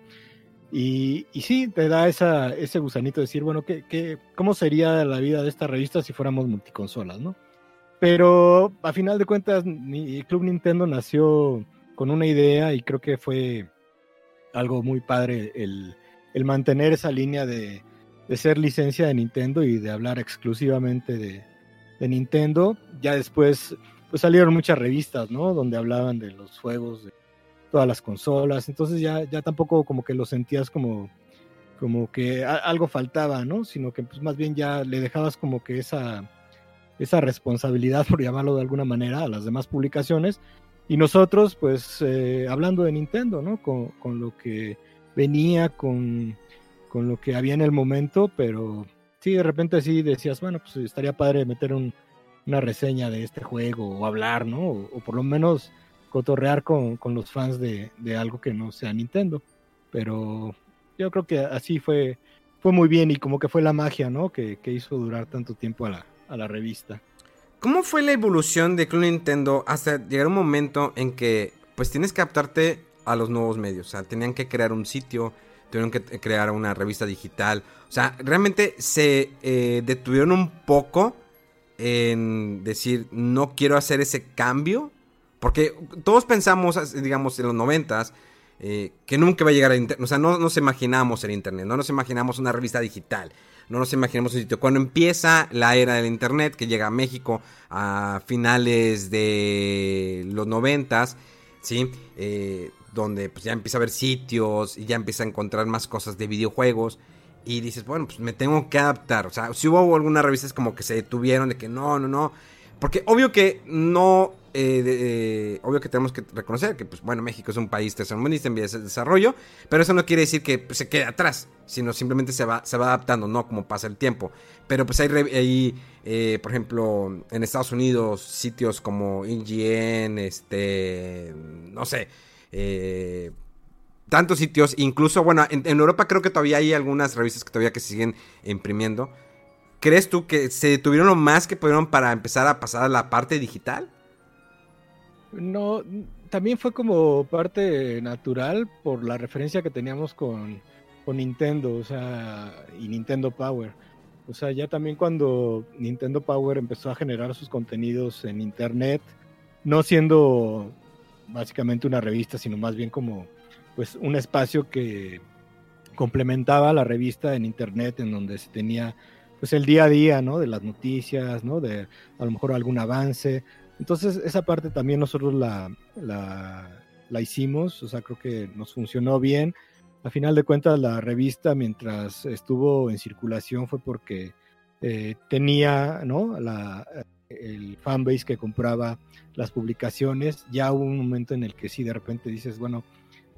Y, y sí, te da esa, ese gusanito de decir, bueno, ¿qué, qué, cómo sería la vida de esta revista si fuéramos multiconsolas, ¿no? Pero a final de cuentas, mi Club Nintendo nació con una idea y creo que fue algo muy padre el, el mantener esa línea de, de, ser licencia de Nintendo y de hablar exclusivamente de, de, Nintendo. Ya después pues salieron muchas revistas, ¿no? Donde hablaban de los juegos de todas las consolas. Entonces ya, ya tampoco como que lo sentías como, como que algo faltaba, ¿no? Sino que pues más bien ya le dejabas como que esa, esa responsabilidad, por llamarlo de alguna manera, a las demás publicaciones y nosotros, pues, eh, hablando de Nintendo, ¿no? Con, con lo que venía, con, con, lo que había en el momento, pero sí, de repente sí decías, bueno, pues estaría padre meter un, una reseña de este juego o hablar, ¿no? O, por lo menos cotorrear con, con los fans de, de, algo que no sea Nintendo. Pero yo creo que así fue, fue muy bien y como que fue la magia, ¿no? Que, que hizo durar tanto tiempo a la, a la revista. ¿Cómo fue la evolución de Club Nintendo hasta llegar un momento en que pues tienes que adaptarte a los nuevos medios? O sea, tenían que crear un sitio, tuvieron que crear una revista digital. O sea, realmente se eh, detuvieron un poco en decir, no quiero hacer ese cambio. Porque todos pensamos, digamos, en los noventas, eh, que nunca va a llegar a internet. O sea, no nos imaginamos el internet, no nos imaginamos una revista digital no nos imaginemos un sitio. Cuando empieza la era del Internet, que llega a México a finales de los noventas, ¿sí? Eh, donde pues, ya empieza a haber sitios y ya empieza a encontrar más cosas de videojuegos. Y dices, bueno, pues me tengo que adaptar. O sea, si hubo algunas revistas como que se detuvieron de que no, no, no. Porque obvio que no eh, eh, obvio que tenemos que reconocer que, pues bueno, México es un país tercermundista en vías de desarrollo, pero eso no quiere decir que pues, se quede atrás, sino simplemente se va, se va adaptando, ¿no? Como pasa el tiempo. Pero pues hay, hay eh, por ejemplo, en Estados Unidos, sitios como IGN, este, no sé, tantos sitios, incluso, bueno, en, en Europa creo que todavía hay algunas revistas que todavía que siguen imprimiendo. ¿Crees tú que se detuvieron lo más que pudieron para empezar a pasar a la parte digital? No, también fue como parte natural por la referencia que teníamos con, con Nintendo, o sea, y Nintendo Power. O sea, ya también cuando Nintendo Power empezó a generar sus contenidos en Internet, no siendo básicamente una revista, sino más bien como pues un espacio que complementaba la revista en Internet, en donde se tenía pues el día a día, ¿no? De las noticias, ¿no? De a lo mejor algún avance, entonces, esa parte también nosotros la, la, hicimos, o sea, creo que nos funcionó bien. A final de cuentas, la revista, mientras estuvo en circulación, fue porque eh, tenía ¿no? la, el fanbase que compraba las publicaciones. Ya hubo un momento en el que sí, de repente dices, bueno,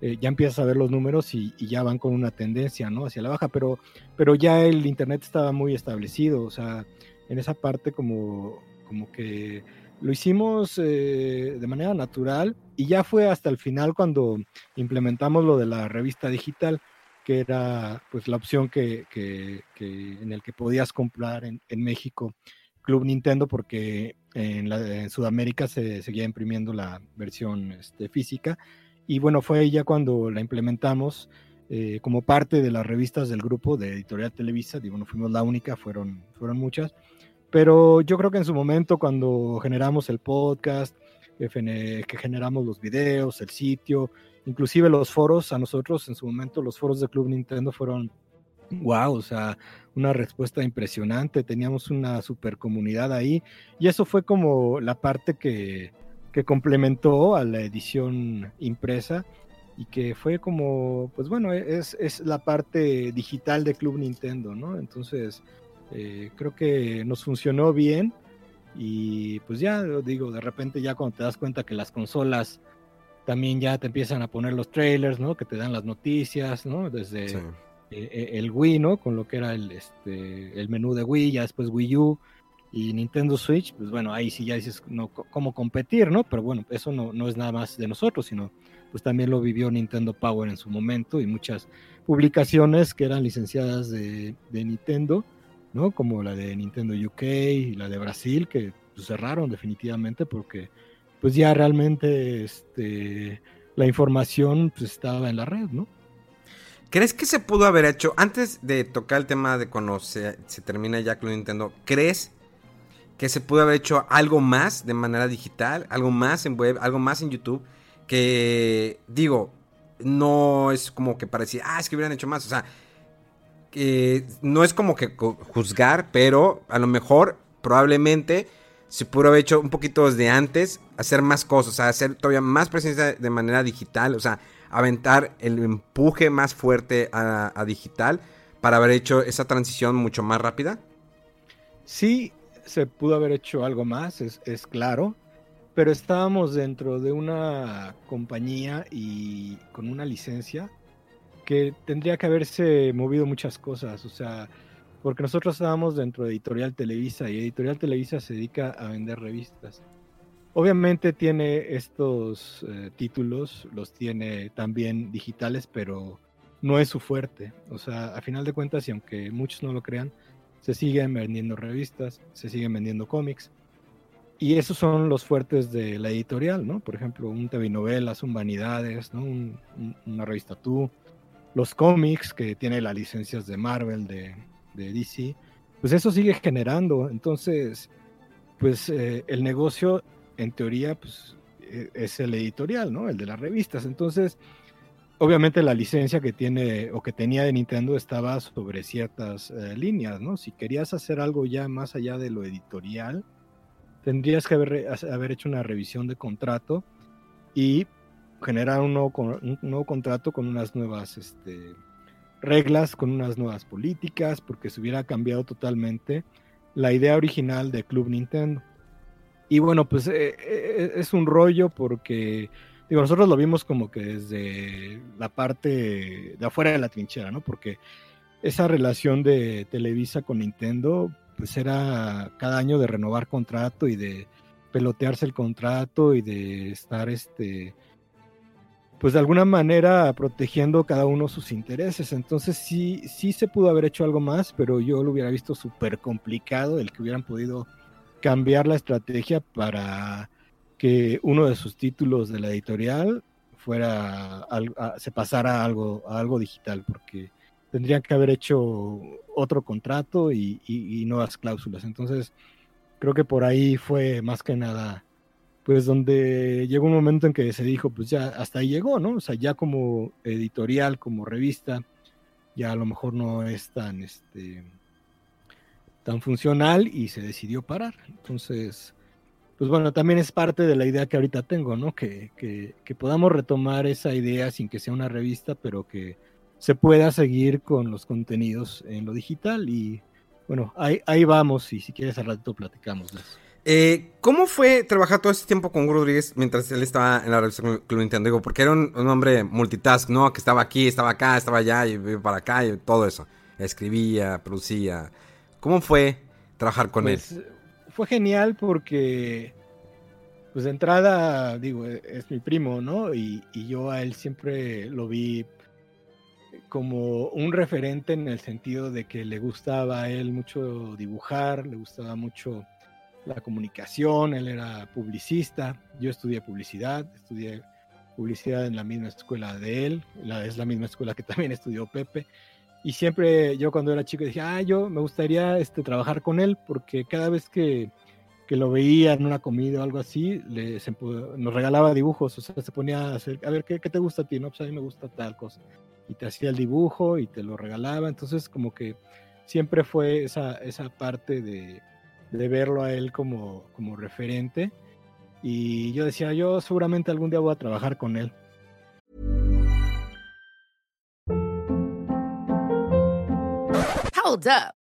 eh, ya empiezas a ver los números y, y, ya van con una tendencia ¿no? hacia la baja, pero, pero ya el Internet estaba muy establecido, o sea, en esa parte como, como que lo hicimos eh, de manera natural y ya fue hasta el final cuando implementamos lo de la revista digital, que era pues la opción que, que, en el que podías comprar en, en México Club Nintendo porque en, la, Sudamérica se seguía imprimiendo la versión este, física. Y bueno, fue ya cuando la implementamos eh, como parte de las revistas del grupo de Editorial Televisa, digo, no fuimos la única, fueron, fueron muchas, pero yo creo que en su momento, cuando generamos el podcast, que generamos los videos, el sitio, inclusive los foros, a nosotros en su momento los foros de Club Nintendo fueron wow, o sea, una respuesta impresionante, teníamos una super comunidad ahí y eso fue como la parte que, que complementó a la edición impresa y que fue como, pues bueno, es, es la parte digital de Club Nintendo, ¿no? Entonces, eh, creo que nos funcionó bien y pues ya digo, de repente ya cuando te das cuenta que las consolas también ya te empiezan a poner los trailers, ¿no? Que te dan las noticias, ¿no? Desde sí. Eh, eh, el Wii, ¿no? Con lo que era el, este, el menú de Wii, ya después Wii U y Nintendo Switch, pues bueno, ahí sí ya dices no, cómo competir, ¿no? Pero bueno, eso no, no es nada más de nosotros, sino pues también lo vivió Nintendo Power en su momento y muchas publicaciones que eran licenciadas de, Nintendo, ¿no? Como la de Nintendo UK y la de Brasil, que pues, cerraron definitivamente porque pues ya realmente este, la información pues, estaba en la red, ¿no? ¿Crees que se pudo haber hecho, antes de tocar el tema de cuando se, termina ya con Nintendo, ¿crees que se pudo haber hecho algo más de manera digital, algo más en web, algo más en YouTube? Que digo, no es como que parecía, ah, es que hubieran hecho más, o sea, no es como que juzgar, pero a lo mejor, probablemente, se pudo haber hecho un poquito desde antes, hacer más cosas, hacer todavía más presencia de manera digital, o sea, aventar el empuje más fuerte a, digital para haber hecho esa transición mucho más rápida? Sí, se pudo haber hecho algo más, es, claro, pero estábamos dentro de una compañía y con una licencia que tendría que haberse movido muchas cosas, o sea, porque nosotros estábamos dentro de Editorial Televisa y Editorial Televisa se dedica a vender revistas. Obviamente tiene estos eh, títulos, los tiene también digitales, pero no es su fuerte. O sea, a final de cuentas, y aunque muchos no lo crean, se siguen vendiendo revistas, se siguen vendiendo cómics. Y esos son los fuertes de la editorial, ¿no? Por ejemplo, un TV novelas, un Vanidades, ¿no? una revista Tú, los cómics que tiene las licencias de Marvel, de, de DC, pues eso sigue generando. Entonces, pues eh, el negocio en teoría, pues e, es el editorial, ¿no? El de las revistas. Entonces, obviamente la licencia que tiene o que tenía de Nintendo estaba sobre ciertas eh, líneas, ¿no? Si querías hacer algo ya más allá de lo editorial, tendrías que haber, haber hecho una revisión de contrato y generar un nuevo, un nuevo contrato con unas nuevas este, reglas, con unas nuevas políticas, porque se hubiera cambiado totalmente la idea original de Club Nintendo. Y bueno, pues eh, eh, es un rollo porque, nosotros lo vimos como que desde la parte de afuera de la trinchera, ¿no? Porque esa relación de Televisa con Nintendo, pues era cada año de renovar contrato y de pelotearse el contrato y de estar, este, pues de alguna manera protegiendo cada uno sus intereses. Entonces sí, sí se pudo haber hecho algo más, pero yo lo hubiera visto súper complicado el que hubieran podido cambiar la estrategia para que uno de sus títulos de la editorial fuera se pasara a algo, a algo digital, porque tendrían que haber hecho otro contrato y, nuevas cláusulas. Entonces, creo que por ahí fue más que nada, pues donde llegó un momento en que se dijo, pues ya hasta ahí llegó, ¿no? O sea, ya como editorial, como revista, ya a lo mejor no es tan, este, tan funcional y se decidió parar. Entonces, pues bueno, también es parte de la idea que ahorita tengo, ¿no? Que, que, podamos retomar esa idea sin que sea una revista, pero que se pueda seguir con los contenidos en lo digital y bueno, ahí, ahí vamos y si quieres al rato platicamos de eso. Eh, ¿Cómo fue trabajar todo este tiempo con Rodríguez mientras él estaba en la revista Club Nintendo? Digo, porque era un, hombre multitask, ¿no? Que estaba aquí, estaba acá, estaba allá y para acá y todo eso. Escribía, producía. ¿Cómo fue trabajar con él? Pues, fue genial porque, pues de entrada, digo, e, es mi primo, ¿no? Y, yo a él siempre lo vi como un referente en el sentido de que le gustaba a él mucho dibujar, le gustaba mucho la comunicación, él era publicista, yo estudié publicidad, estudié publicidad en la misma escuela de él, es la misma escuela que también estudió Pepe, y siempre yo cuando era chico dije, ah, yo me gustaría este, trabajar con él porque cada vez que, que lo veía en una comida o algo así, le, nos regalaba dibujos, o sea, se ponía a hacer, a ver, ¿qué, ¿qué, te gusta a ti? No, pues a mí me gusta tal cosa. Y te hacía el dibujo y te lo regalaba, entonces como que siempre fue esa, esa parte de, de verlo a él como, como referente. Y yo decía, yo seguramente algún día voy a trabajar con él. Hold up.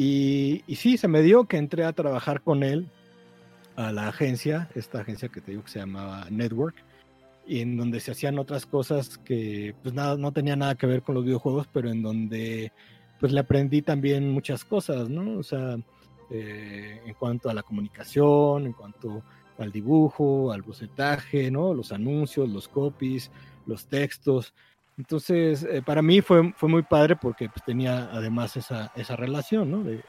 Y, sí, se me dio que entré a trabajar con él a la agencia, esta agencia que te digo que se llamaba Network, y en donde se hacían otras cosas que pues nada, no tenía nada que ver con los videojuegos, pero en donde pues le aprendí también muchas cosas, ¿no? O sea, eh, en cuanto a la comunicación, en cuanto al dibujo, al bocetaje, ¿no? Los anuncios, los copies, los textos. Entonces, eh, para mí fue, fue muy padre porque pues, tenía además esa, esa relación, ¿no? De,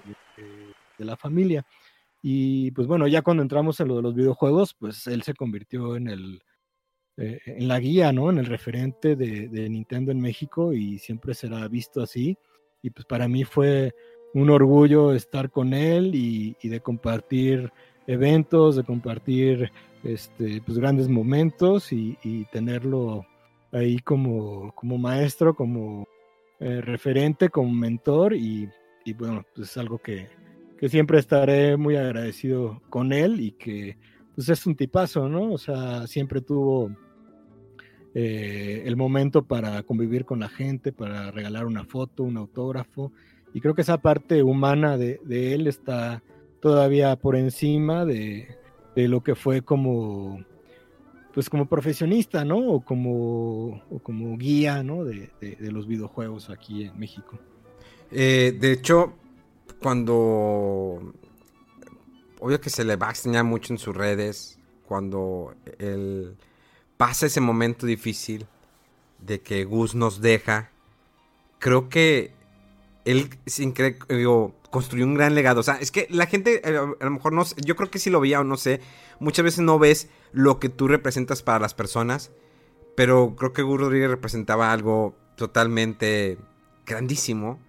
la familia. Y pues bueno, ya cuando entramos en lo de los videojuegos, pues él se convirtió en el, eh, en la guía, ¿no? En el referente de, de, Nintendo en México y siempre será visto así. Y pues para mí fue un orgullo estar con él y, y de compartir eventos, de compartir este, pues grandes momentos y, y tenerlo ahí como, como maestro, como eh, referente, como mentor y, y, bueno, pues es algo que, que siempre estaré muy agradecido con él y que pues es un tipazo, ¿no? O sea, siempre tuvo eh, el momento para convivir con la gente, para regalar una foto, un autógrafo. Y creo que esa parte humana de, de él está todavía por encima de, de, lo que fue como, pues como profesionista, ¿no? O como, o como guía, ¿no? De, de, los videojuegos aquí en México. Eh, de hecho, cuando... Obvio que se le va a extrañar mucho en sus redes, cuando él pasa ese momento difícil de que Gus nos deja, creo que él sin creer, digo, construyó un gran legado. O sea, es que la gente eh, a lo mejor no yo creo que sí lo veía o no sé. Muchas veces no ves lo que tú representas para las personas. Pero creo que Gus Rodríguez representaba algo totalmente grandísimo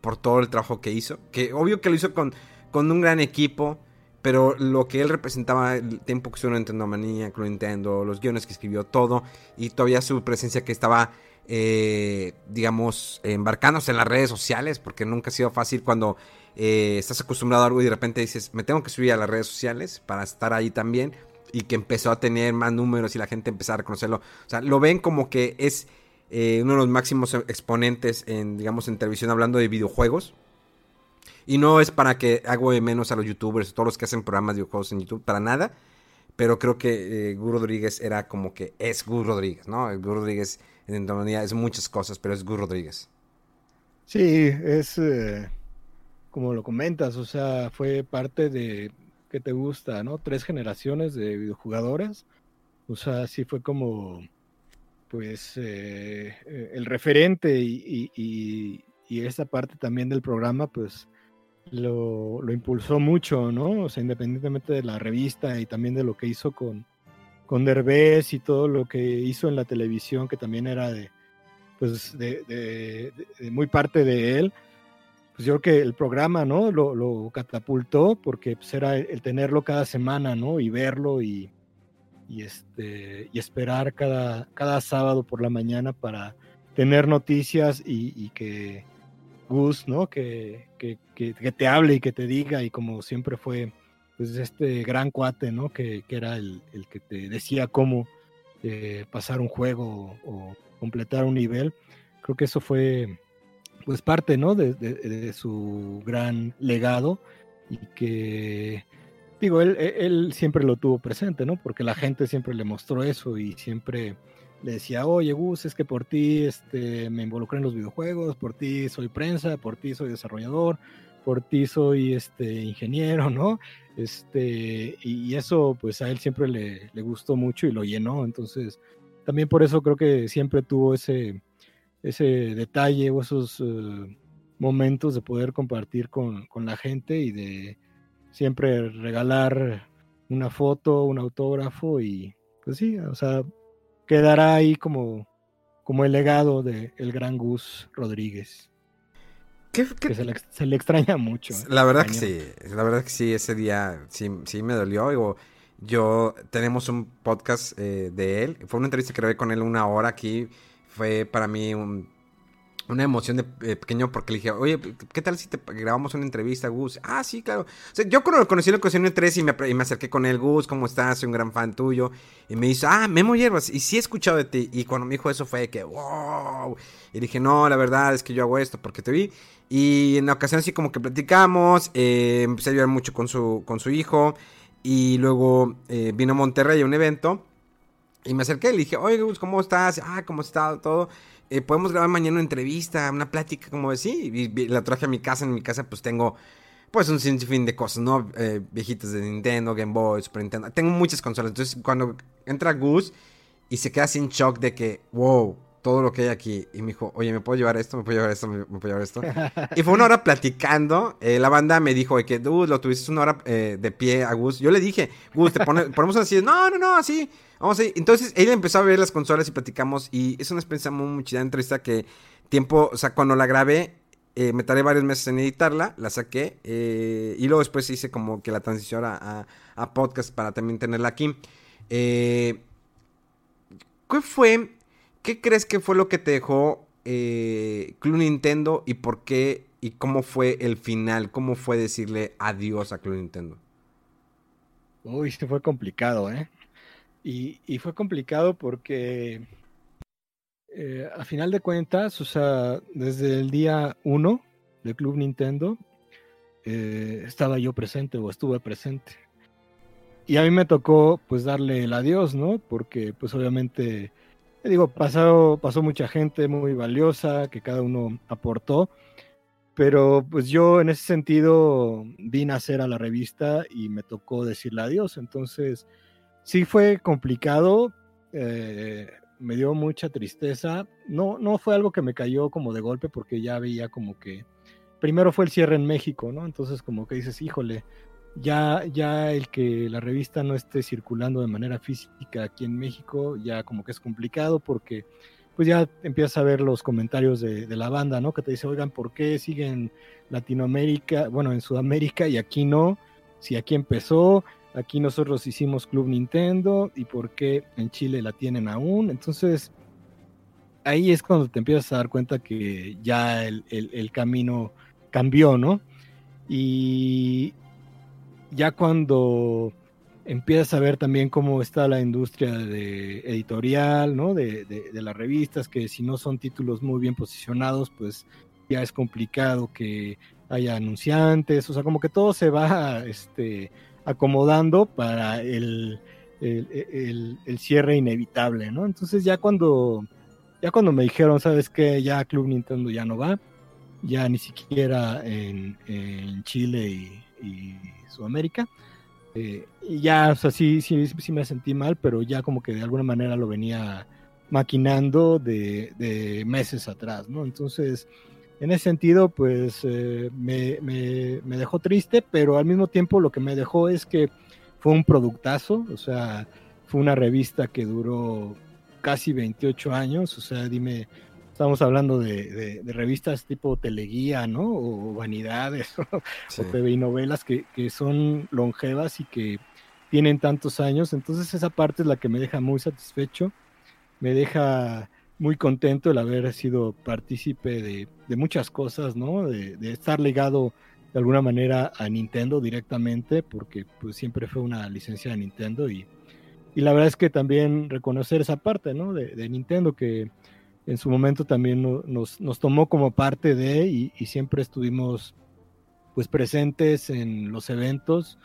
por todo el trabajo que hizo. Que obvio que lo hizo con, con un gran equipo. Pero lo que él representaba, el tiempo que estuvo en Nintendo Manía, Nintendo, los guiones que escribió, todo. Y todavía su presencia que estaba eh, digamos, embarcándose en las redes sociales, porque nunca ha sido fácil cuando eh, estás acostumbrado a algo y de repente dices, me tengo que subir a las redes sociales para estar ahí también, y que empezó a tener más números y la gente empezó a reconocerlo. O sea, lo ven como que es eh, uno de los máximos exponentes en, digamos, en televisión hablando de videojuegos. Y no es para que hago de menos a los youtubers, todos los que hacen programas de videojuegos en YouTube, para nada. Pero creo que eh, Rodríguez era como que es Gur Rodríguez, ¿no? Gur Rodríguez en es muchas cosas, pero es Gur Rodríguez. Sí, es eh, como lo comentas, o sea, fue parte de que te gusta, ¿no? Tres generaciones de videojugadores. O sea, sí fue como, pues, eh, el referente y, y, esa parte también del programa, pues, lo, lo, impulsó mucho, ¿no? O sea, independientemente de la revista y también de lo que hizo con, con Derbez y todo lo que hizo en la televisión, que también era de, pues, de muy parte de él, pues yo creo que el programa, ¿no? Lo, catapultó porque pues, era el tenerlo cada semana, ¿no? Y verlo y, este, y esperar cada, cada sábado por la mañana para tener noticias y, que Gus, ¿no? Que, que, que, te hable y que te diga y como siempre fue pues este gran cuate, ¿no? Que, era el, el, que te decía cómo eh, pasar un juego o, completar un nivel. Creo que eso fue, pues, parte, ¿no? De, su gran legado y que, digo, él, él, siempre lo tuvo presente, ¿no? Porque la gente siempre le mostró eso y siempre le decía, oye, Gus, es que por ti este, me involucré en los videojuegos, por ti soy prensa, por ti soy desarrollador, por ti soy este ingeniero, ¿no? Este, y eso pues a él siempre le, le, gustó mucho y lo llenó, entonces también por eso creo que siempre tuvo ese, ese detalle o esos uh, momentos de poder compartir con, con, la gente y de siempre regalar una foto, un autógrafo y pues sí, o sea, quedará ahí como, como el legado del de gran Gus Rodríguez. que se le, extraña mucho. ¿eh? La verdad que sí, la verdad que sí, ese día sí, sí me dolió. Digo, yo tenemos un podcast eh, de él, fue una entrevista que grabé con él una hora aquí, fue para mí una emoción de eh, pequeño porque le dije, oye, ¿qué tal si te grabamos una entrevista, Gus? Ah, sí, claro. O sea, yo cuando lo conocí en la ocasión 3 y me, y me acerqué con él, Gus, ¿cómo estás? Soy un gran fan tuyo. Y me dice, ah, Memo Hierbas. Y sí he escuchado de ti. Y cuando me dijo eso fue que, wow. Y dije, no, la verdad es que yo hago esto porque te vi. Y en la ocasión así como que platicamos, eh, empecé a ayudar mucho con su, con su hijo. Y luego eh, vino a Monterrey a un evento. Y me acerqué y le dije, oye, Gus, ¿cómo estás? Ah, ¿cómo está todo? Eh, podemos grabar mañana una entrevista, una plática, como así. Y, la traje a mi casa. En mi casa, pues tengo, pues, un sinfín de cosas, ¿no? Eh, viejitas de Nintendo, Game Boy, Super Nintendo. Tengo muchas consolas. Entonces, cuando entra Gus y se queda sin shock de que, wow, todo lo que hay aquí. Y me dijo, oye, ¿me puedo llevar esto? ¿Me puedo llevar esto? ¿Me, puedo llevar esto? y fue una hora platicando. Eh, la banda me dijo, que, dude, lo tuviste una hora eh, de pie a Gus. Yo le dije, Gus, te ponemos así. No, no, no, así. Vamos a ir. Entonces, él empezó a ver las consolas y platicamos. Y es una experiencia muy, muy chida. Entrevista que tiempo, o sea, cuando la grabé, eh, me tardé varios meses en editarla. La saqué. y luego después hice como que la transición a, a podcast para también tenerla aquí. ¿Qué fue ¿Qué crees que fue lo que te dejó eh, Club Nintendo y por qué y cómo fue el final? ¿Cómo fue decirle adiós a Club Nintendo? Uy, se fue complicado, ¿eh? Y, fue complicado porque eh, a final de cuentas, o sea, desde el día uno de Club Nintendo, eh, estaba yo presente o estuve presente. Y a mí me tocó pues darle el adiós, ¿no? Porque pues obviamente digo, pasó, pasó mucha gente muy valiosa que cada uno aportó, pero pues yo en ese sentido vine a hacer a la revista y me tocó decirle adiós, entonces sí fue complicado, eh, me dio mucha tristeza, no, no fue algo que me cayó como de golpe porque ya veía como que primero fue el cierre en México, ¿no? Entonces como que dices, híjole, ya, ya el que la revista no esté circulando de manera física aquí en México, ya como que es complicado porque pues ya empiezas a ver los comentarios de, la banda, ¿no? Que te dice, oigan, ¿por qué siguen Latinoamérica, bueno, en Sudamérica y aquí no? Si aquí empezó, aquí nosotros hicimos Club Nintendo y por qué en Chile la tienen aún. Entonces, ahí es cuando te empiezas a dar cuenta que ya el, el camino cambió, ¿no? Y, ya cuando empiezas a ver también cómo está la industria de editorial, ¿no? De, las revistas, que si no son títulos muy bien posicionados, pues ya es complicado que haya anunciantes, o sea, como que todo se va este, acomodando para el, el, cierre inevitable, ¿no? Entonces ya cuando, ya cuando me dijeron, ¿sabes qué? Ya Club Nintendo ya no va, ya ni siquiera en, Chile y Sudamérica. Eh, y ya, o sea, sí, sí, sí me sentí mal, pero ya como que de alguna manera lo venía maquinando de, meses atrás, ¿no? Entonces, en ese sentido, pues eh, me, me, dejó triste, pero al mismo tiempo lo que me dejó es que fue un productazo, o sea, fue una revista que duró casi 28 años, o sea, dime, estamos hablando de, revistas tipo Teleguía, ¿no? O Vanidades, o TV y novelas que, son longevas y que tienen tantos años. Entonces esa parte es la que me deja muy satisfecho, me deja muy contento el haber sido partícipe de, muchas cosas, ¿no? De, estar ligado de alguna manera a Nintendo directamente, porque pues siempre fue una licencia de Nintendo y, y la verdad es que también reconocer esa parte, ¿no? de Nintendo que en su momento también nos, nos tomó como parte de y, siempre estuvimos pues presentes en los eventos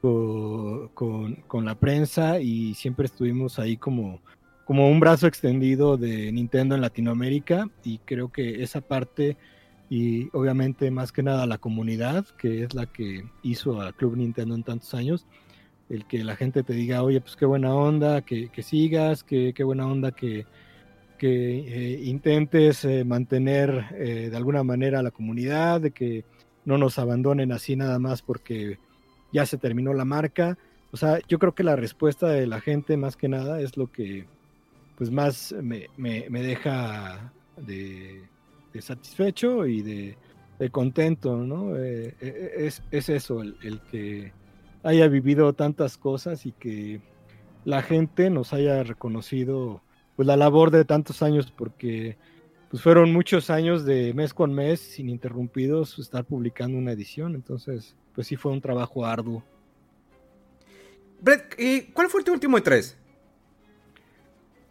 con, con, la prensa y siempre estuvimos ahí como, como un brazo extendido de Nintendo en Latinoamérica y creo que esa parte y obviamente más que nada la comunidad que es la que hizo a Club Nintendo en tantos años el que la gente te diga oye pues qué buena onda que, sigas que qué buena onda que que eh, intentes eh, mantener eh, de alguna manera la comunidad, de que no nos abandonen así nada más porque ya se terminó la marca. O sea, yo creo que la respuesta de la gente más que nada es lo que pues más me, deja de, satisfecho y de, contento, ¿no? Eh, eh, es, es, eso, el, el, que haya vivido tantas cosas y que la gente nos haya reconocido pues la labor de tantos años, porque pues fueron muchos años de mes con mes, sin interrumpidos, estar publicando una edición, entonces pues sí fue un trabajo arduo. Brett, ¿y cuál fue tu último E3?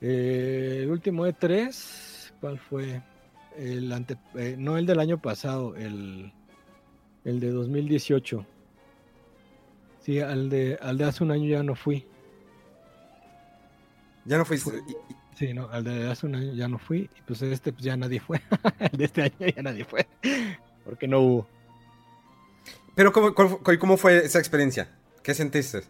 Eh, el último E3, ¿cuál fue? El ante, eh, no el del año pasado, el, el de 2018. Sí, al de, al de hace un año ya no fui. Ya no fuiste. Sí, no, al de hace un año ya no fui. Y pues este pues ya nadie fue. el de este año ya nadie fue. Porque no hubo. Pero ¿cómo, cómo fue esa experiencia? ¿Qué sentiste?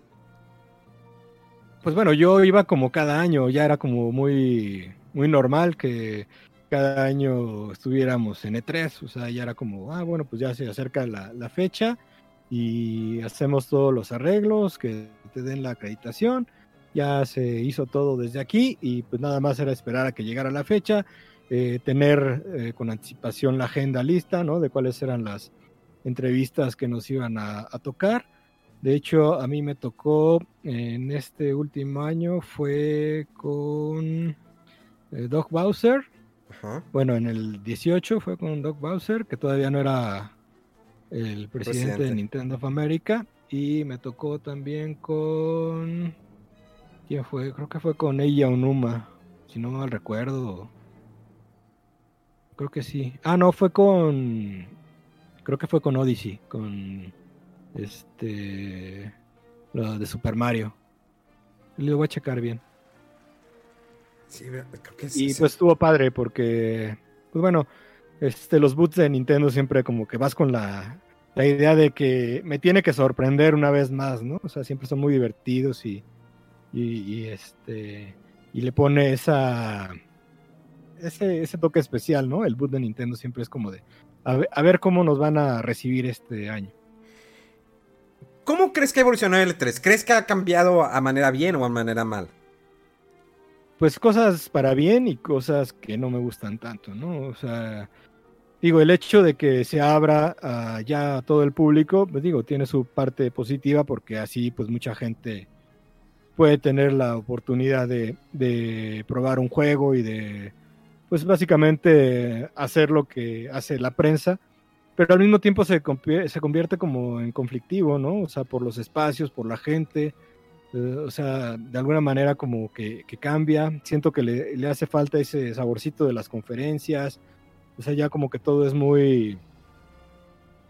Pues bueno, yo iba como cada año, ya era como muy, muy normal que cada año estuviéramos en E3, o sea, ya era como, ah, bueno, pues ya se acerca la, la fecha y hacemos todos los arreglos, que te den la acreditación, ya se hizo todo desde aquí y pues nada más era esperar a que llegara la fecha, eh, tener eh, con anticipación la agenda lista, ¿no? De cuáles eran las entrevistas que nos iban a, a tocar de hecho, a mí me tocó en este último año fue con eh, Doc Bowser. Ajá. Bueno, en el 18 fue con Doc Bowser, que todavía no era el presidente, presidente, de Nintendo of America. Y me tocó también con... ¿Quién fue? Creo que fue con ella Onuma, si no mal recuerdo. Creo que sí. Ah, no, fue con... Creo que fue con Odyssey, con este. Lo de Super Mario. Lo voy a checar bien. Sí, creo que sí. Y pues estuvo padre porque. Pues bueno, este, los boots de Nintendo siempre como que vas con la, la idea de que me tiene que sorprender una vez más, ¿no? O sea, siempre son muy divertidos y, y, y este y le pone esa ese, ese, toque especial, ¿no? El boot de Nintendo siempre es como de a ver, a ver, cómo nos van a recibir este año. ¿Cómo crees que ha evolucionado el E3? ¿Crees que ha cambiado a manera bien o a manera mal? Pues cosas para bien y cosas que no me gustan tanto, ¿no? O sea, digo, el hecho de que se abra uh, ya a todo el público, pues digo, tiene su parte positiva porque así pues mucha gente puede tener la oportunidad de, de probar un juego y de, pues básicamente hacer lo que hace la prensa pero al mismo tiempo se, se convierte como en conflictivo, ¿no? O sea, por los espacios, por la gente, eh, o sea, de alguna manera como que, que cambia. Siento que le, le, hace falta ese saborcito de las conferencias, o sea, ya como que todo es muy,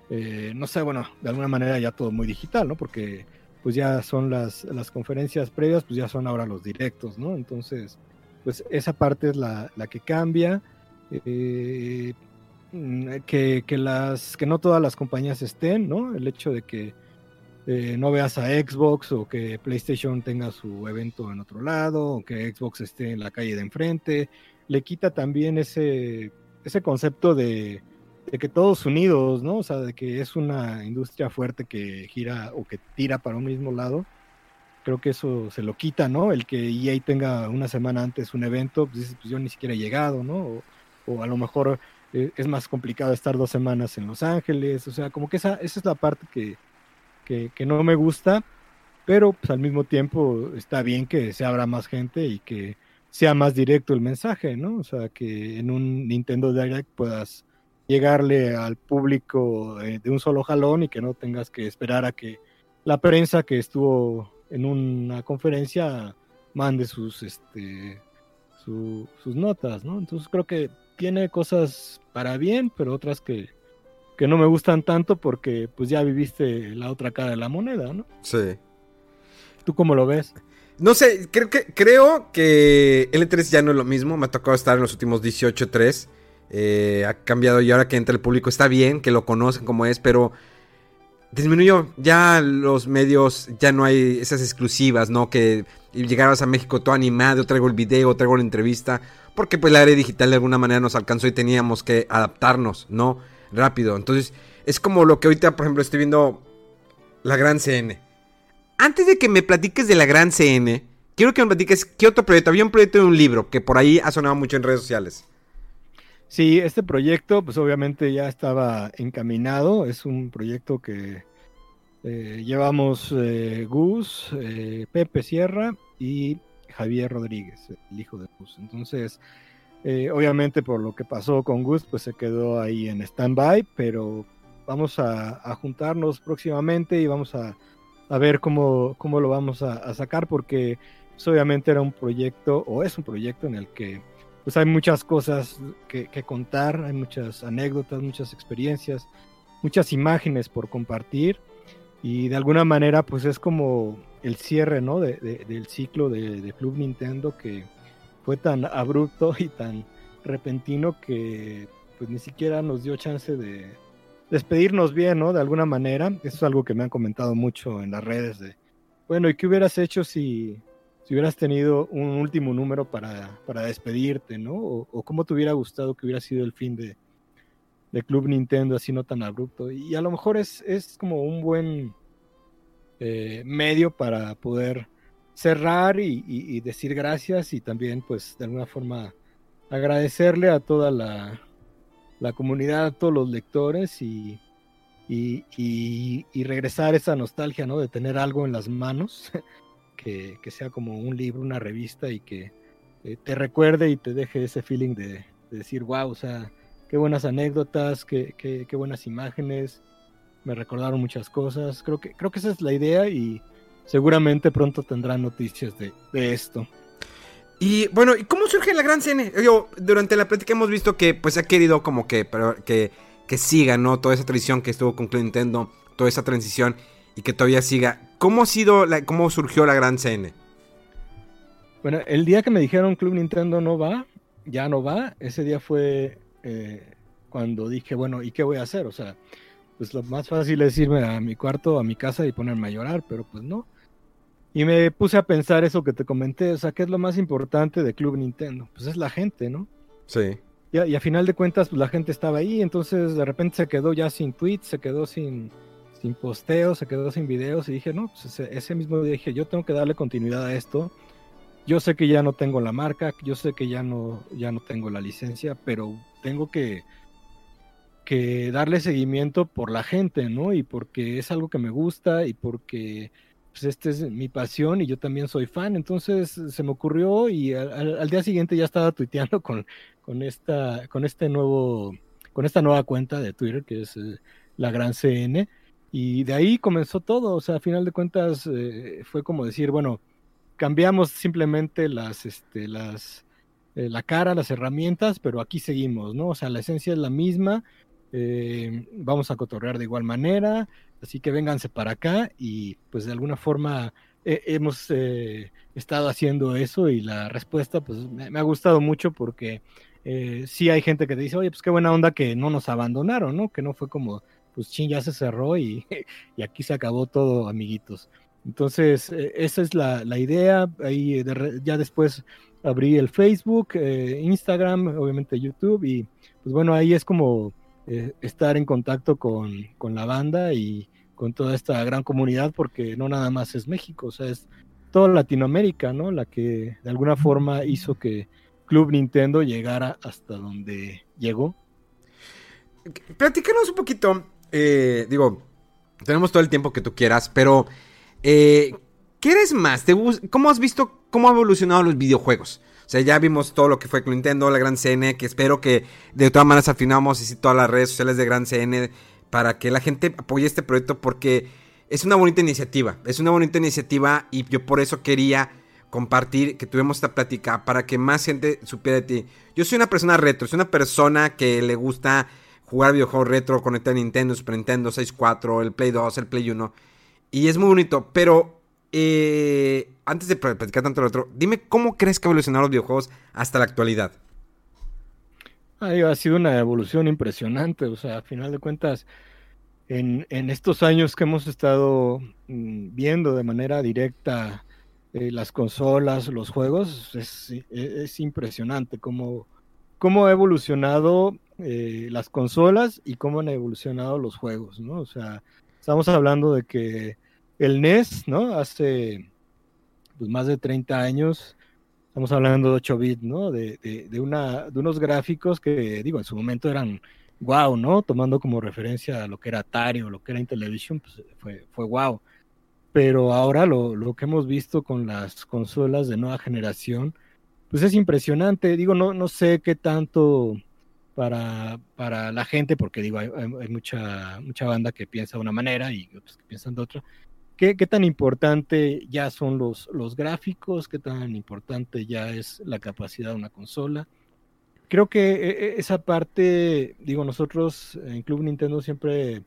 eh, no sé, bueno, de alguna manera ya todo muy digital, ¿no? Porque pues ya son las, las conferencias previas, pues ya son ahora los directos, ¿no? Entonces, pues esa parte es la, la que cambia. Eh, que, que, las, que no todas las compañías estén, ¿no? El hecho de que eh, no veas a Xbox o que PlayStation tenga su evento en otro lado o que Xbox esté en la calle de enfrente, le quita también ese, ese concepto de, de que todos unidos, ¿no? O sea, de que es una industria fuerte que gira o que tira para un mismo lado. Creo que eso se lo quita, ¿no? El que EA tenga una semana antes un evento, pues pues yo ni siquiera he llegado, ¿no? O, a lo mejor es más complicado estar dos semanas en Los Ángeles, o sea, como que esa, esa es la parte que, que, que, no me gusta, pero pues al mismo tiempo está bien que se abra más gente y que sea más directo el mensaje, ¿no? O sea, que en un Nintendo Direct puedas llegarle al público eh, de un solo jalón y que no tengas que esperar a que la prensa que estuvo en una conferencia mande sus este su, sus notas, ¿no? Entonces creo que tiene cosas para bien, pero otras que, que no me gustan tanto porque pues ya viviste la otra cara de la moneda, ¿no? Sí. ¿Tú cómo lo ves? No sé, creo que, creo que L3 ya no es lo mismo. Me ha tocado estar en los últimos 18-3. Eh, ha cambiado y ahora que entra el público está bien, que lo conocen como es, pero disminuyó. Ya los medios, ya no hay esas exclusivas, ¿no? Que llegaras a México todo animado, traigo el video, traigo la entrevista porque pues la área digital de alguna manera nos alcanzó y teníamos que adaptarnos, ¿no? Rápido. Entonces, es como lo que ahorita, por ejemplo, estoy viendo la Gran CN. Antes de que me platiques de la Gran CN, quiero que me platiques qué otro proyecto. Había un proyecto de un libro que por ahí ha sonado mucho en redes sociales. Sí, este proyecto, pues obviamente ya estaba encaminado. Es un proyecto que eh, llevamos eh, Gus, eh, Pepe Sierra y Javier Rodríguez, el hijo de Gus. Entonces, obviamente por lo que pasó con Gus, pues se quedó ahí en stand-by, pero vamos a, juntarnos próximamente y vamos a, ver cómo, cómo, lo vamos a, sacar, porque pues, obviamente era un proyecto, o es un proyecto en el que pues hay muchas cosas que, contar, hay muchas anécdotas, muchas experiencias, muchas imágenes por compartir y de alguna manera pues es como el cierre ¿no? del ciclo de, Club Nintendo que fue tan abrupto y tan repentino que pues ni siquiera nos dio chance de despedirnos bien, ¿no? De alguna manera. Eso es algo que me han comentado mucho en las redes de, bueno, ¿y qué hubieras hecho si, si hubieras tenido un último número para, para despedirte, ¿no? O, cómo te hubiera gustado que hubiera sido el fin de, de Club Nintendo así no tan abrupto. Y a lo mejor es, es como un buen eh, medio para poder cerrar y, decir gracias y también pues de alguna forma agradecerle a toda la, la comunidad, a todos los lectores y, y, regresar esa nostalgia, ¿no? De tener algo en las manos que, sea como un libro, una revista y que eh, te recuerde y te deje ese feeling de, decir, wow, o sea, qué buenas anécdotas, qué, qué, buenas imágenes, me recordaron muchas cosas. Creo que, creo que esa es la idea y seguramente pronto tendrán noticias de, esto. Y bueno, ¿y cómo surge la gran cine? Yo, durante la plática hemos visto que pues ha querido como que, pero, que, que siga, ¿no? Toda esa tradición que estuvo con Nintendo, toda esa transición y que todavía siga. ¿Cómo ha sido, la, cómo surgió la gran CN? Bueno, el día que me dijeron Club Nintendo no va, ya no va, ese día fue eh, cuando dije, bueno, ¿y qué voy a hacer? O sea, pues lo más fácil es irme a mi cuarto, a mi casa y ponerme a llorar, pero pues no. Y me puse a pensar eso que te comenté, o sea, ¿qué es lo más importante de Club Nintendo? Pues es la gente, ¿no? Sí. Y a, y a final de cuentas, pues la gente estaba ahí, entonces de repente se quedó ya sin tweets, se quedó sin, sin posteos, se quedó sin videos y dije, no, pues ese, mismo día dije, yo tengo que darle continuidad a esto. Yo sé que ya no tengo la marca, yo sé que ya no, ya no tengo la licencia, pero tengo que, que darle seguimiento por la gente, ¿no? Y porque es algo que me gusta y porque pues esta es mi pasión y yo también soy fan. Entonces se me ocurrió y al, día siguiente ya estaba tuiteando con, con, esta, con este nuevo, con esta nueva cuenta de Twitter que es eh, la Gran CN y de ahí comenzó todo, o sea, a final de cuentas eh, fue como decir, bueno, cambiamos simplemente las, este, las, eh, la cara, las herramientas, pero aquí seguimos, ¿no? O sea, la esencia es la misma, eh, vamos a cotorrear de igual manera, así que vénganse para acá y pues de alguna forma hemos estado haciendo eso y la respuesta pues me, ha gustado mucho porque sí hay gente que te dice, oye, pues qué buena onda que no nos abandonaron, ¿no? Que no fue como pues ching, ya se cerró y, y aquí se acabó todo, amiguitos. Entonces, eh, esa es la, la idea. Ahí ya después abrí el Facebook, eh, Instagram, obviamente YouTube, y pues bueno, ahí es como eh, estar en contacto con, con, la banda y con toda esta gran comunidad, porque no nada más es México, o sea, es toda Latinoamérica, ¿no? La que de alguna forma hizo que Club Nintendo llegara hasta donde llegó. Platícanos un poquito eh, digo, tenemos todo el tiempo que tú quieras, pero eh, ¿qué eres más? ¿Cómo has visto cómo han evolucionado los videojuegos? O sea, ya vimos todo lo que fue con Nintendo, la Gran CN, que espero que de todas maneras afinamos y todas las redes sociales de Gran CN para que la gente apoye este proyecto porque es una bonita iniciativa, es una bonita iniciativa y yo por eso quería compartir que tuvimos esta plática para que más gente supiera de ti. Yo soy una persona retro, soy una persona que le gusta jugar videojuegos retro, conectar Nintendo, Super Nintendo 64, el Play 2, el Play 1. Y es muy bonito, pero eh, antes de platicar tanto lo otro, dime cómo crees que evolucionaron los videojuegos hasta la actualidad. ha sido una evolución impresionante, o sea, a final de cuentas, en, estos años que hemos estado mm, viendo de manera directa eh, las consolas, los juegos, es, es impresionante cómo, cómo ha evolucionado eh, las consolas y cómo han evolucionado los juegos, ¿no? O sea, estamos hablando de que el NES, ¿no? Hace pues, más de 30 años estamos hablando de 8 bits, ¿no? De, de, una, de unos gráficos que, digo, en su momento eran wow, ¿no? Tomando como referencia a lo que era Atari o lo que era Intellivision, pues fue, fue wow. Pero ahora lo, lo que hemos visto con las consolas de nueva generación, pues es impresionante. Digo, no, no sé qué tanto para, para la gente, porque digo, hay, mucha, mucha banda que piensa de una manera y otros que piensan de otra. ¿Qué, ¿Qué, tan importante ya son los, los gráficos? ¿Qué tan importante ya es la capacidad de una consola? Creo que e, e, esa parte, digo, nosotros en Club Nintendo siempre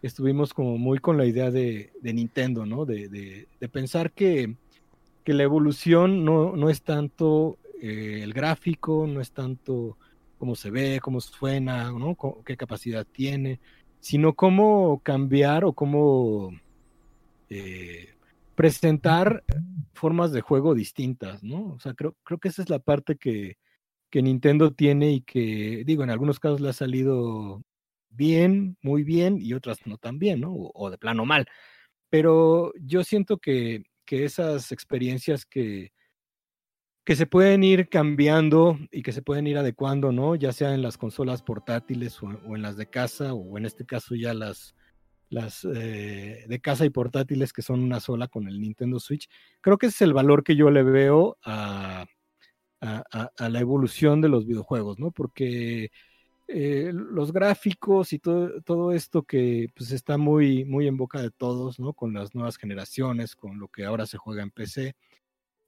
estuvimos como muy con la idea de, de Nintendo, ¿no? De, de, pensar que, que, la evolución no, no es tanto eh, el gráfico, no es tanto cómo se ve, cómo suena, ¿no? qué capacidad tiene, sino cómo cambiar o cómo eh, presentar formas de juego distintas, ¿no? O sea, creo, creo que esa es la parte que, que Nintendo tiene y que, digo, en algunos casos le ha salido bien, muy bien, y otras no tan bien, ¿no? O, de plano mal. Pero yo siento que, que esas experiencias que, que se pueden ir cambiando y que se pueden ir adecuando, ¿no? Ya sea en las consolas portátiles o, en las de casa, o en este caso ya las, las eh, de casa y portátiles que son una sola con el Nintendo Switch. Creo que ese es el valor que yo le veo a, a, la evolución de los videojuegos, ¿no? Porque eh, los gráficos y todo, todo esto que pues, está muy, muy en boca de todos, ¿no? Con las nuevas generaciones, con lo que ahora se juega en PC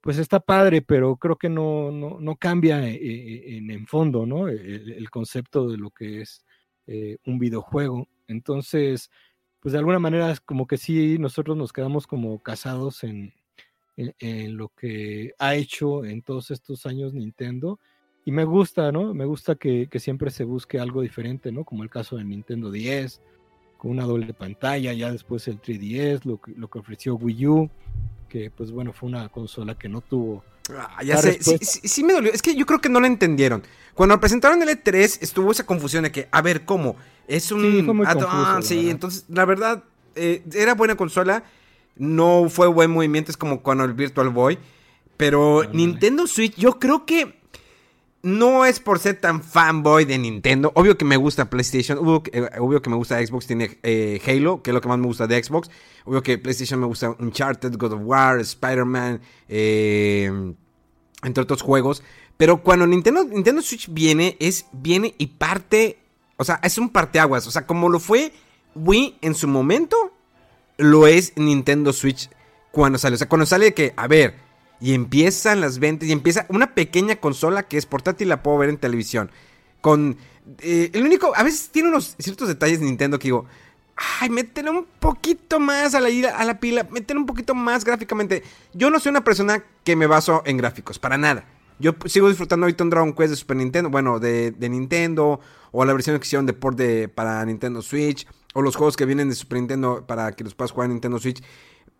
pues está padre, pero creo que no, no, cambia eh, en, en, fondo, ¿no? El, concepto de lo que es un videojuego. Entonces, pues de alguna manera es como que sí, nosotros nos quedamos como casados en, en, lo que ha hecho en todos estos años Nintendo. Y me gusta, ¿no? Me gusta que, que siempre se busque algo diferente, ¿no? Como el caso de Nintendo 10, con una doble pantalla, ya después el 3DS, lo lo que ofreció Wii U que pues bueno, fue una consola que no tuvo. Ah, ya sé, sí, me dolió. Es que yo creo que no la entendieron. Cuando presentaron el E3 estuvo esa confusión de que, a ver, ¿cómo? Es un... Sí, ah, sí, entonces la verdad, eh, era buena consola. No fue buen movimiento, es como cuando el Virtual Boy. Pero Nintendo Switch, yo creo que no es por ser tan fanboy de Nintendo. Obvio que me gusta PlayStation. Eh, obvio, que me gusta Xbox. Tiene eh, Halo, que es lo que más me gusta de Xbox. Obvio que PlayStation me gusta Uncharted, God of War, Spider-Man. Eh, entre otros juegos. Pero cuando Nintendo, Nintendo Switch viene, es viene y parte. O sea, es un parteaguas. O sea, como lo fue Wii en su momento, lo es Nintendo Switch cuando sale. O sea, cuando sale que, a ver y empiezan las ventas y empieza una pequeña consola que es portátil la puedo ver en televisión. Con eh, el único, a veces tiene unos ciertos detalles de Nintendo que digo, ay, métele un poquito más a la, a la pila, métele un poquito más gráficamente. Yo no soy una persona que me baso en gráficos, para nada. Yo sigo disfrutando ahorita un Dragon Quest de Super Nintendo, bueno, de, Nintendo, o la versión que hicieron de port de, para Nintendo Switch, o los juegos que vienen de Super Nintendo para que los puedas jugar en Nintendo Switch.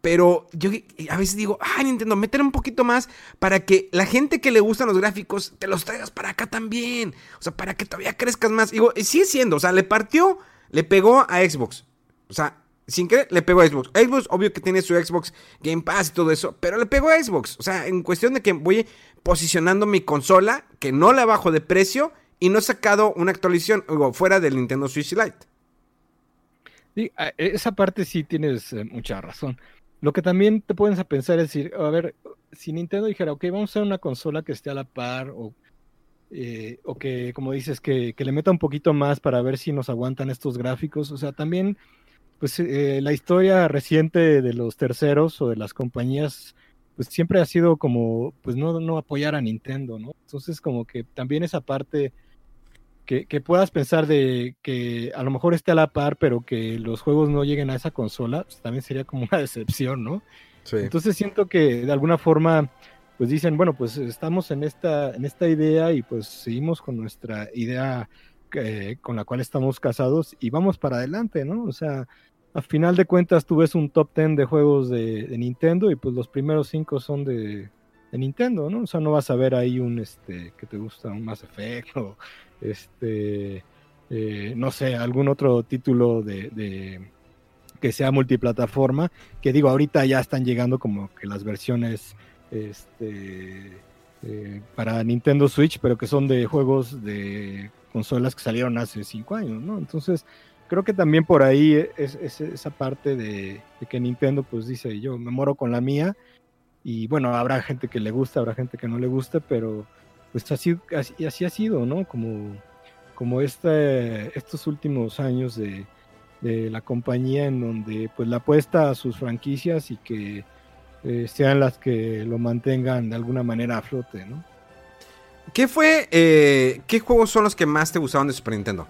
Pero yo a veces digo, ah, Nintendo, meter un poquito más para que la gente que le gustan los gráficos te los traigas para acá también. O sea, para que todavía crezcas más. Digo, sigue siendo, o sea, le partió, le pegó a Xbox. O sea, sin querer, le pegó a Xbox. Xbox, obvio que tiene su Xbox Game Pass y todo eso, pero le pegó a Xbox. O sea, en cuestión de que voy posicionando mi consola, que no la bajo de precio y no he sacado una actualización, fuera del Nintendo Switch Lite. Sí, esa parte sí tienes eh, mucha razón. Lo que también te a pensar es decir, a ver, si Nintendo dijera, ok, vamos a hacer una consola que esté a la par o, eh, o que, como dices, que, le meta un poquito más para ver si nos aguantan estos gráficos, o sea, también, pues eh, la historia reciente de los terceros o de las compañías, pues siempre ha sido como, pues no, no apoyar a Nintendo, ¿no? Entonces, como que también esa parte que, puedas pensar de que a lo mejor esté a la par, pero que los juegos no lleguen a esa consola, pues también sería como una decepción, ¿no? Entonces siento que de alguna forma, pues dicen, bueno, pues estamos en esta, en esta idea y pues seguimos con nuestra idea eh, con la cual estamos casados y vamos para adelante, ¿no? O sea, a final de cuentas tú ves un top 10 de juegos de, Nintendo y pues los primeros cinco son de, de, Nintendo, ¿no? O sea, no vas a ver ahí un, este, que te gusta un Mass Effect o este, eh, no sé, algún otro título de, que sea multiplataforma, que digo, ahorita ya están llegando como que las versiones este, eh, para Nintendo Switch, pero que son de juegos de consolas que salieron hace cinco años, ¿no? Entonces, creo que también por ahí es, esa parte de, que Nintendo pues dice, yo me moro con la mía, y bueno, habrá gente que le gusta, habrá gente que no le gusta, pero pues así, así, así ha sido, ¿no? Como, como este, estos últimos años de, de la compañía en donde pues la apuesta a sus franquicias y que eh, sean las que lo mantengan de alguna manera a flote, ¿no? ¿Qué fue, eh, qué juegos son los que más te gustaron de Super Nintendo?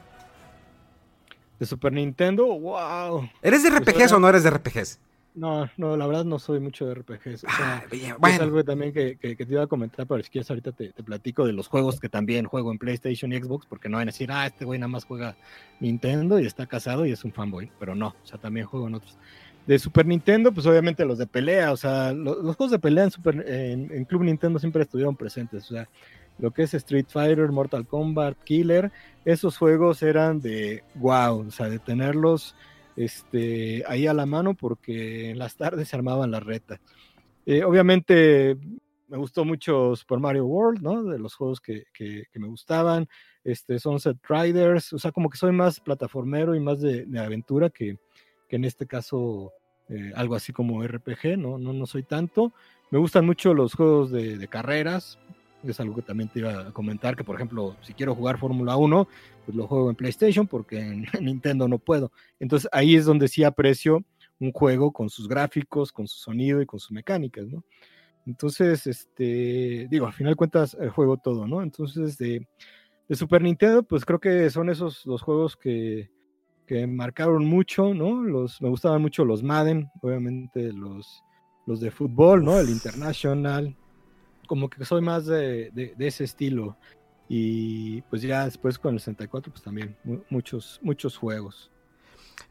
De Super Nintendo, wow. ¿Eres de pues, RPGs o no eres de RPGs? No, no, la verdad no soy mucho de RPGs. Ah, es algo también que, te iba a comentar, pero si quieres ahorita te, te, platico de los juegos que también juego en PlayStation y Xbox, porque no van a decir, ah, este güey nada más juega Nintendo y está casado y es un fanboy, pero no, o sea, también juego en otros de Super Nintendo, pues obviamente los de pelea, o sea, los, juegos de pelea en, Super, en, Club Nintendo siempre estuvieron presentes, o sea, lo que es Street Fighter, Mortal Kombat, Killer, esos juegos eran de wow, o sea, de tenerlos este, ahí a la mano porque en las tardes se armaban las retas. Eh, obviamente me gustó mucho Super Mario World, ¿no? De los juegos que, que, me gustaban, este, Sunset Riders, o sea, como que soy más plataformero y más de, de aventura que, que en este caso eh, algo así como RPG, ¿no? ¿no? No soy tanto. Me gustan mucho los juegos de, carreras, es algo que también te iba a comentar, que por ejemplo, si quiero jugar Fórmula 1, pues lo juego en PlayStation porque en, Nintendo no puedo. Entonces ahí es donde sí aprecio un juego con sus gráficos, con su sonido y con sus mecánicas, ¿no? Entonces, este, digo, al final cuentas, el juego todo, ¿no? Entonces, de, de Super Nintendo, pues creo que son esos los juegos que, que marcaron mucho, ¿no? Los, me gustaban mucho los Madden, obviamente los, los de fútbol, ¿no? El International, como que soy más de, ese estilo. Y pues ya después con el 64, pues también muchos, muchos juegos.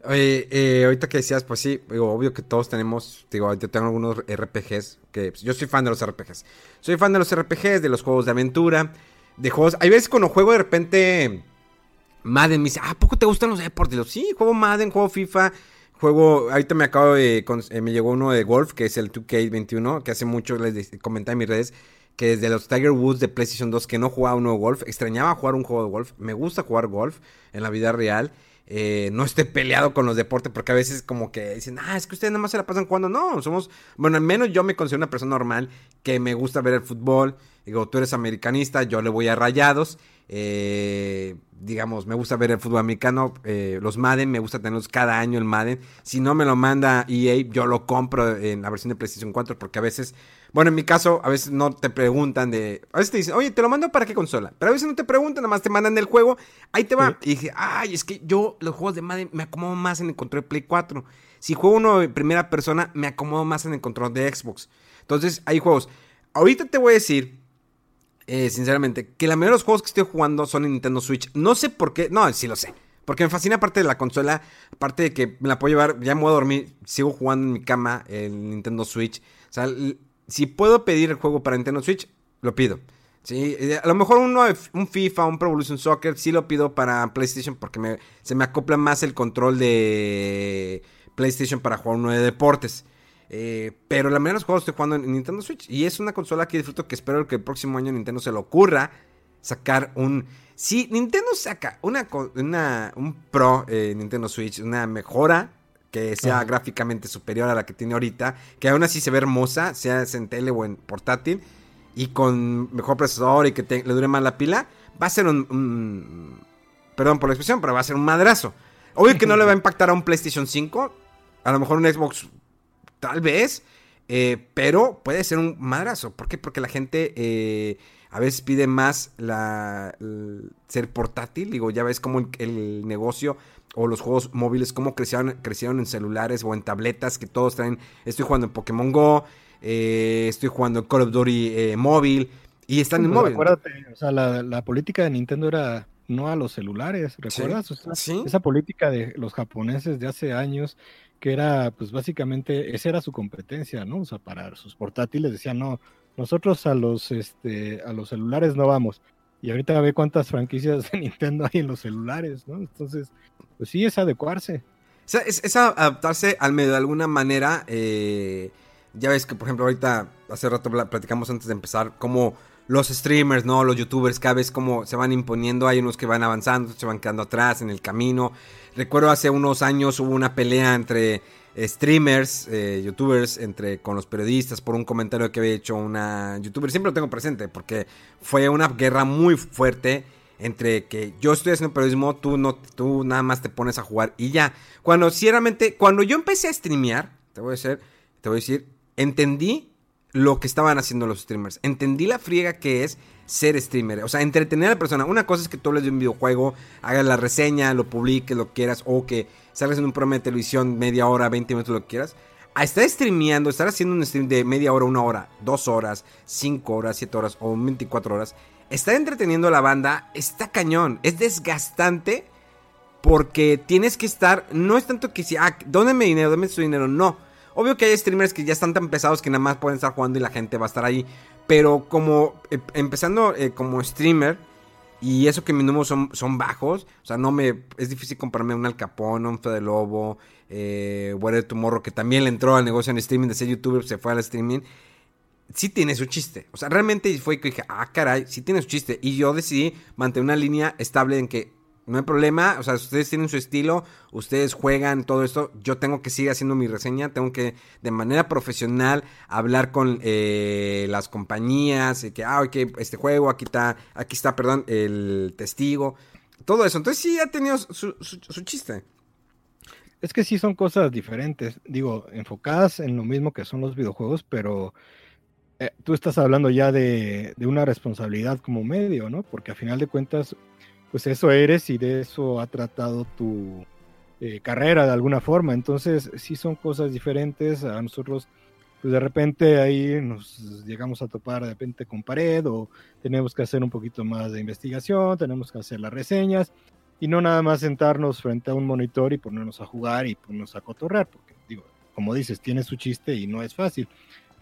Eh, ahorita que decías, pues sí, obvio que todos tenemos, digo, yo tengo algunos RPGs, que pues, yo soy fan de los RPGs. Soy fan de los RPGs, de los juegos de aventura, de juegos... Hay veces cuando juego de repente Madden me dice, ¿a poco te gustan los deportes? sí, juego Madden, juego FIFA, juego, ahorita me acabo de, eh, me llegó uno de golf, que es el 2K21, que hace mucho les comenté en mis redes, que desde los Tiger Woods de PlayStation 2, que no jugaba uno de golf, extrañaba jugar un juego de golf, me gusta jugar golf en la vida real. Eh, no esté peleado con los deportes, porque a veces como que dicen, ah, es que ustedes nada más se la pasan jugando. No, somos, bueno, al menos yo me considero una persona normal que me gusta ver el fútbol. Digo, tú eres americanista, yo le voy a rayados. Eh, digamos, me gusta ver el fútbol americano, eh, los Madden, me gusta tenerlos cada año el Madden. Si no me lo manda EA, yo lo compro en la versión de PlayStation 4 porque a veces, bueno, en mi caso, a veces no te preguntan de, a veces te dicen, oye, te lo mando para qué consola, pero a veces no te preguntan, nada más te mandan el juego, ahí te va. Y dije, ay, es que yo los juegos de Madden me acomodo más en el control de Play 4. Si juego uno de primera persona, me acomodo más en el control de Xbox. Entonces, hay juegos. Ahorita te voy a decir eh, sinceramente, que la mayoría de los juegos que estoy jugando son en Nintendo Switch. No sé por qué, no, sí lo sé. Porque me fascina aparte de la consola, aparte de que me la puedo llevar, ya me voy a dormir, sigo jugando en mi cama el Nintendo Switch. O sea, si puedo pedir el juego para Nintendo Switch, lo pido. Sí, eh, a lo mejor uno, un FIFA, un Pro Evolution Soccer, sí lo pido para PlayStation porque se me acopla más el control de PlayStation para jugar uno de deportes. Eh, pero la mayoría de los juegos estoy jugando en Nintendo Switch. Y es una consola que disfruto que espero que el próximo año Nintendo se le ocurra sacar un... Si Nintendo saca una, una un Pro eh, Nintendo Switch, una mejora que sea gráficamente superior a la que tiene ahorita, que aún así se ve hermosa, sea en tele o en portátil, y con mejor procesador y que le dure más la pila, va a ser un, Perdón por la expresión, pero va a ser un madrazo. Obvio que no le va a impactar a un PlayStation 5, a lo mejor un Xbox Tal vez. Eh, pero puede ser un madrazo. ¿Por qué? Porque la gente eh, a veces pide más la, ser portátil. Digo, ya ves cómo el, negocio o los juegos móviles, cómo crecieron, crecieron en celulares o en tabletas que todos traen. Estoy jugando en Pokémon Go, eh, estoy jugando en Call of Duty móvil y están en pues móvil. Acuérdate, o sea, la, la política de Nintendo era no a los celulares, ¿recuerdas? Esa política de los japoneses de hace años, que era, pues básicamente, esa era su competencia, ¿no? O sea, para sus portátiles decían, no, nosotros a los, este, a los celulares no vamos. Y ahorita ve cuántas franquicias de Nintendo hay en los celulares, ¿no? Entonces, pues sí, es adecuarse. Es, adaptarse al medio de alguna manera. Eh, ya ves que, por ejemplo, ahorita, hace rato platicamos antes de empezar, cómo los streamers, ¿no? Los youtubers cada vez como se van imponiendo, hay unos que van avanzando, se van quedando atrás en el camino. Recuerdo hace unos años hubo una pelea entre streamers, eh, youtubers, entre con los periodistas por un comentario que había hecho una youtuber. Siempre lo tengo presente porque fue una guerra muy fuerte entre que yo estoy haciendo periodismo, tú no, tú nada más te pones a jugar y ya. Cuando ciertamente, cuando yo empecé a streamear, te voy a decir, te voy a decir, entendí lo que estaban haciendo los streamers. Entendí la friega que es ser streamer. O sea, entretener a la persona. Una cosa es que tú hables de un videojuego, hagas la reseña, lo publiques, lo quieras, o que salgas en un programa de televisión media hora, 20 minutos, lo que quieras. A estar streameando, estar haciendo un stream de media hora, una hora, dos horas, cinco horas, siete horas o 24 horas, estar entreteniendo a la banda está cañón. Es desgastante porque tienes que estar. No es tanto que si, ah, dóneme dinero, dame su dinero. No. Obvio que hay streamers que ya están tan pesados que nada más pueden estar jugando y la gente va a estar ahí. Pero como eh, empezando eh, como streamer, y eso que mis números son, son bajos, o sea, no me. Es difícil comprarme un Alcapón, un Fede Lobo, eh, Tomorrow, Tomorrow, que también le entró al negocio en streaming de ser youtuber, se fue al streaming. Sí tiene su chiste. O sea, realmente fue que dije, ah, caray, sí tiene su chiste. Y yo decidí mantener una línea estable en que no hay problema, o sea, ustedes tienen su estilo, ustedes juegan todo esto, yo tengo que seguir haciendo mi reseña, tengo que de manera profesional hablar con eh, las compañías, que, ah, ok, este juego, aquí está, aquí está, perdón, el testigo, todo eso. Entonces sí ha tenido su, chiste. Es que sí son cosas diferentes, digo, enfocadas en lo mismo que son los videojuegos, pero eh, tú estás hablando ya de, de, una responsabilidad como medio, ¿no? Porque a final de cuentas pues eso eres y de eso ha tratado tu eh, carrera de alguna forma. Entonces, sí son cosas diferentes. A nosotros, pues de repente ahí nos llegamos a topar de repente con pared o tenemos que hacer un poquito más de investigación, tenemos que hacer las reseñas y no nada más sentarnos frente a un monitor y ponernos a jugar y ponernos a cotorrear, porque digo, como dices, tiene su chiste y no es fácil,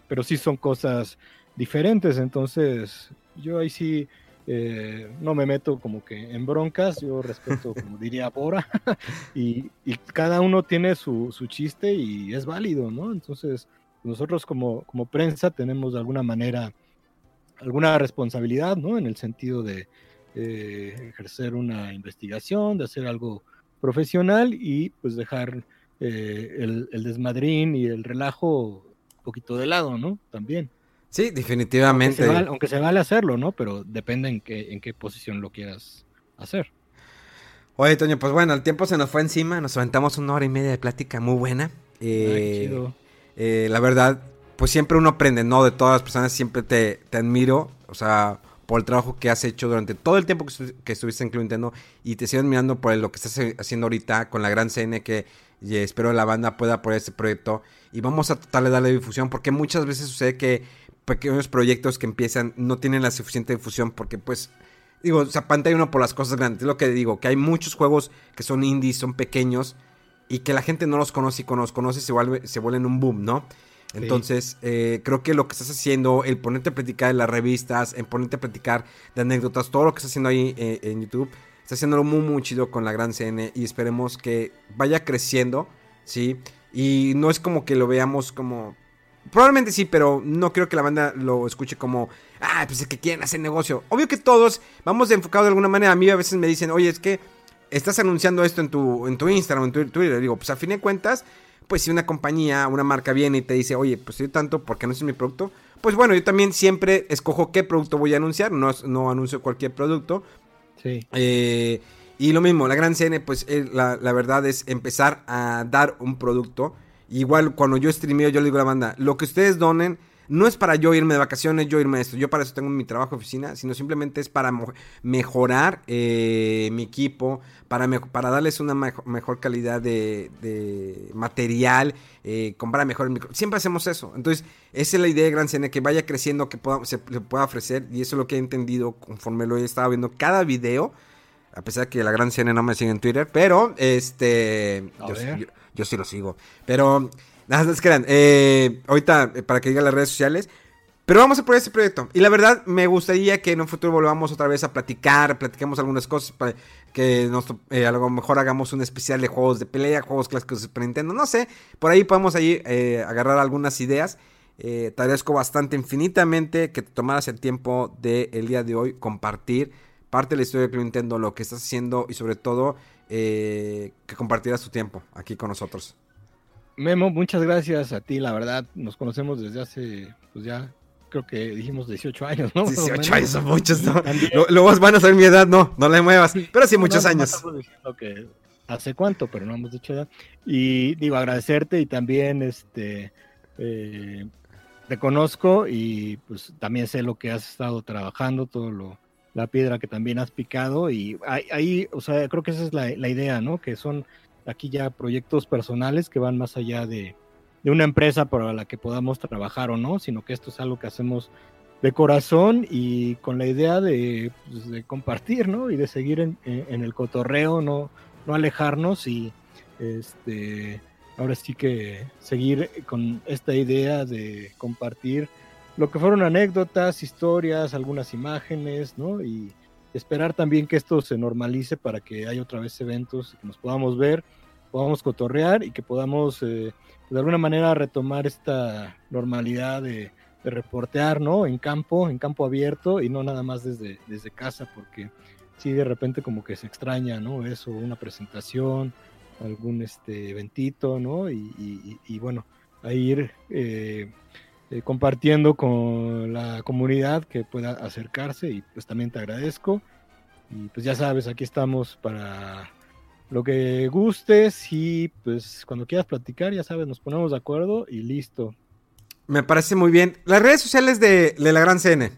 pero sí son cosas diferentes. Entonces, yo ahí sí eh, no me meto como que en broncas, yo respeto, como diría Bora, y, cada uno tiene su, chiste y es válido, ¿no? Entonces, nosotros como, como prensa tenemos de alguna manera alguna responsabilidad, ¿no? En el sentido de eh, ejercer una investigación, de hacer algo profesional y pues dejar eh, el, el desmadrín y el relajo un poquito de lado, ¿no? También. Sí, definitivamente. Aunque se, vale, hacerlo, ¿no? Pero depende en qué, en qué posición lo quieras hacer. Oye, Toño, pues bueno, el tiempo se nos fue encima, nos aventamos una hora y media de plática muy buena. Eh, eh, la verdad, pues siempre uno aprende, ¿no? De todas las personas siempre te, te admiro, o sea, por el trabajo que has hecho durante todo el tiempo que, estuviste en Club Nintendo y te sigo admirando por lo que estás haciendo ahorita con la gran CN que espero la banda pueda apoyar este proyecto y vamos a tratar de darle difusión porque muchas veces sucede que pequeños proyectos que empiezan no tienen la suficiente difusión porque pues digo, se apantalla uno por las cosas grandes. Es lo que digo, que hay muchos juegos que son indies, son pequeños y que la gente no los conoce y cuando los conoce se, vuelve, se vuelven un boom, ¿no? Entonces, eh, creo que lo que estás haciendo, el ponerte a platicar de las revistas, el ponerte a platicar de anécdotas, todo lo que estás haciendo ahí eh, en YouTube, está haciéndolo muy, muy chido con la gran CN y esperemos que vaya creciendo, ¿sí? Y no es como que lo veamos como Probablemente sí, pero no creo que la banda lo escuche como, ah, pues es que quieren hacer negocio. Obvio que todos vamos enfocados de alguna manera. A mí a veces me dicen, oye, es que estás anunciando esto en tu, en tu Instagram, en tu Twitter. Digo, pues a fin de cuentas, pues si una compañía, una marca viene y te dice, oye, pues yo tanto, ¿por qué no es mi producto? Pues bueno, yo también siempre escojo qué producto voy a anunciar, no, no anuncio cualquier producto. Sí. Eh, y lo mismo, la gran CN, pues eh, la, la verdad es empezar a dar un producto Igual cuando yo streameo, yo le digo a la banda, lo que ustedes donen no es para yo irme de vacaciones, yo irme a esto. Yo para eso tengo mi trabajo de oficina, sino simplemente es para mejorar eh, mi equipo, para, para darles una mejor calidad de, material, eh, comprar mejor micro. Siempre hacemos eso. Entonces, esa es la idea de Gran Cine, que vaya creciendo, que pueda, se, pueda ofrecer. Y eso es lo que he entendido conforme lo he estado viendo cada video. A pesar de que la Gran Cine no me sigue en Twitter, pero este. Yo sí lo sigo. Pero, nada, no crean. Eh, ahorita, eh, para que digan las redes sociales. Pero vamos a por este proyecto. Y la verdad, me gustaría que en un futuro volvamos otra vez a platicar, platiquemos algunas cosas, que nos, eh, a lo mejor hagamos un especial de juegos de pelea, juegos clásicos de Super Nintendo, no sé. Por ahí podemos ahí agarrar algunas ideas. Eh, te agradezco bastante, infinitamente, que te tomaras el tiempo del el día de hoy compartir parte de la historia de Club Nintendo, lo que estás haciendo y sobre todo eh, que compartieras tu tiempo aquí con nosotros. Memo, muchas gracias a ti, la verdad, nos conocemos desde hace, pues ya, creo que dijimos 18 años, ¿no? 18 años son muchos, ¿no? Luego van a saber mi edad, no, no le muevas, pero sí muchos años. que hace cuánto, pero no hemos dicho edad. Y digo, agradecerte y también, este, eh, te conozco y pues también sé lo que has estado trabajando, todo lo, la piedra que también has picado y ahí, o sea, creo que esa es la, idea, ¿no? Que son aquí ya proyectos personales que van más allá de, una empresa para la que podamos trabajar o no, sino que esto es algo que hacemos de corazón y con la idea de, pues, compartir, ¿no? Y de seguir en, en, el cotorreo, no, no alejarnos y este ahora sí que seguir con esta idea de compartir lo que fueron anécdotas, historias, algunas imágenes, ¿no? Y esperar también que esto se normalice para que haya otra vez eventos, que nos podamos ver, podamos cotorrear y que podamos eh, de alguna manera retomar esta normalidad de, reportear, ¿no? En campo, en campo abierto y no nada más desde, desde casa, porque sí de repente como que se extraña, ¿no? Eso, una presentación, algún este eventito, ¿no? Y, bueno, a ir eh, eh, compartiendo con la comunidad que pueda acercarse y pues también te agradezco. Y pues ya sabes, aquí estamos para lo que gustes y pues cuando quieras platicar, ya sabes, nos ponemos de acuerdo y listo. Me parece muy bien. Las redes sociales de, la Gran CN.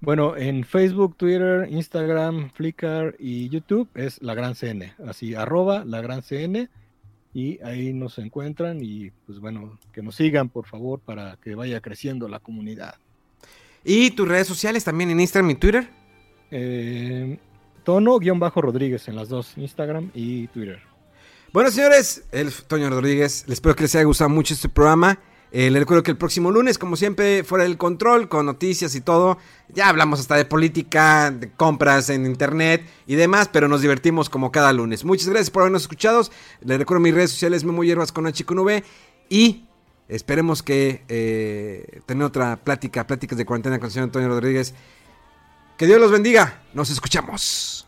Bueno, en Facebook, Twitter, Instagram, Flickr y YouTube es La Gran CN. Así, arroba La Gran CN y ahí nos encuentran y pues bueno, que nos sigan por favor para que vaya creciendo la comunidad. ¿Y tus redes sociales también en Instagram y Twitter? Eh, Tono-Rodríguez en las dos, Instagram y Twitter. Bueno, señores, el Toño Rodríguez, les espero que les haya gustado mucho este programa. Eh, les recuerdo que el próximo lunes, como siempre, fuera del control, con noticias y todo. Ya hablamos hasta de política, de compras en internet y demás, pero nos divertimos como cada lunes. Muchas gracias por habernos escuchado. Les recuerdo mis redes sociales, Memo Hierbas con H con V. Y esperemos que eh, tener otra plática, pláticas de cuarentena con el señor Antonio Rodríguez. Que Dios los bendiga. Nos escuchamos.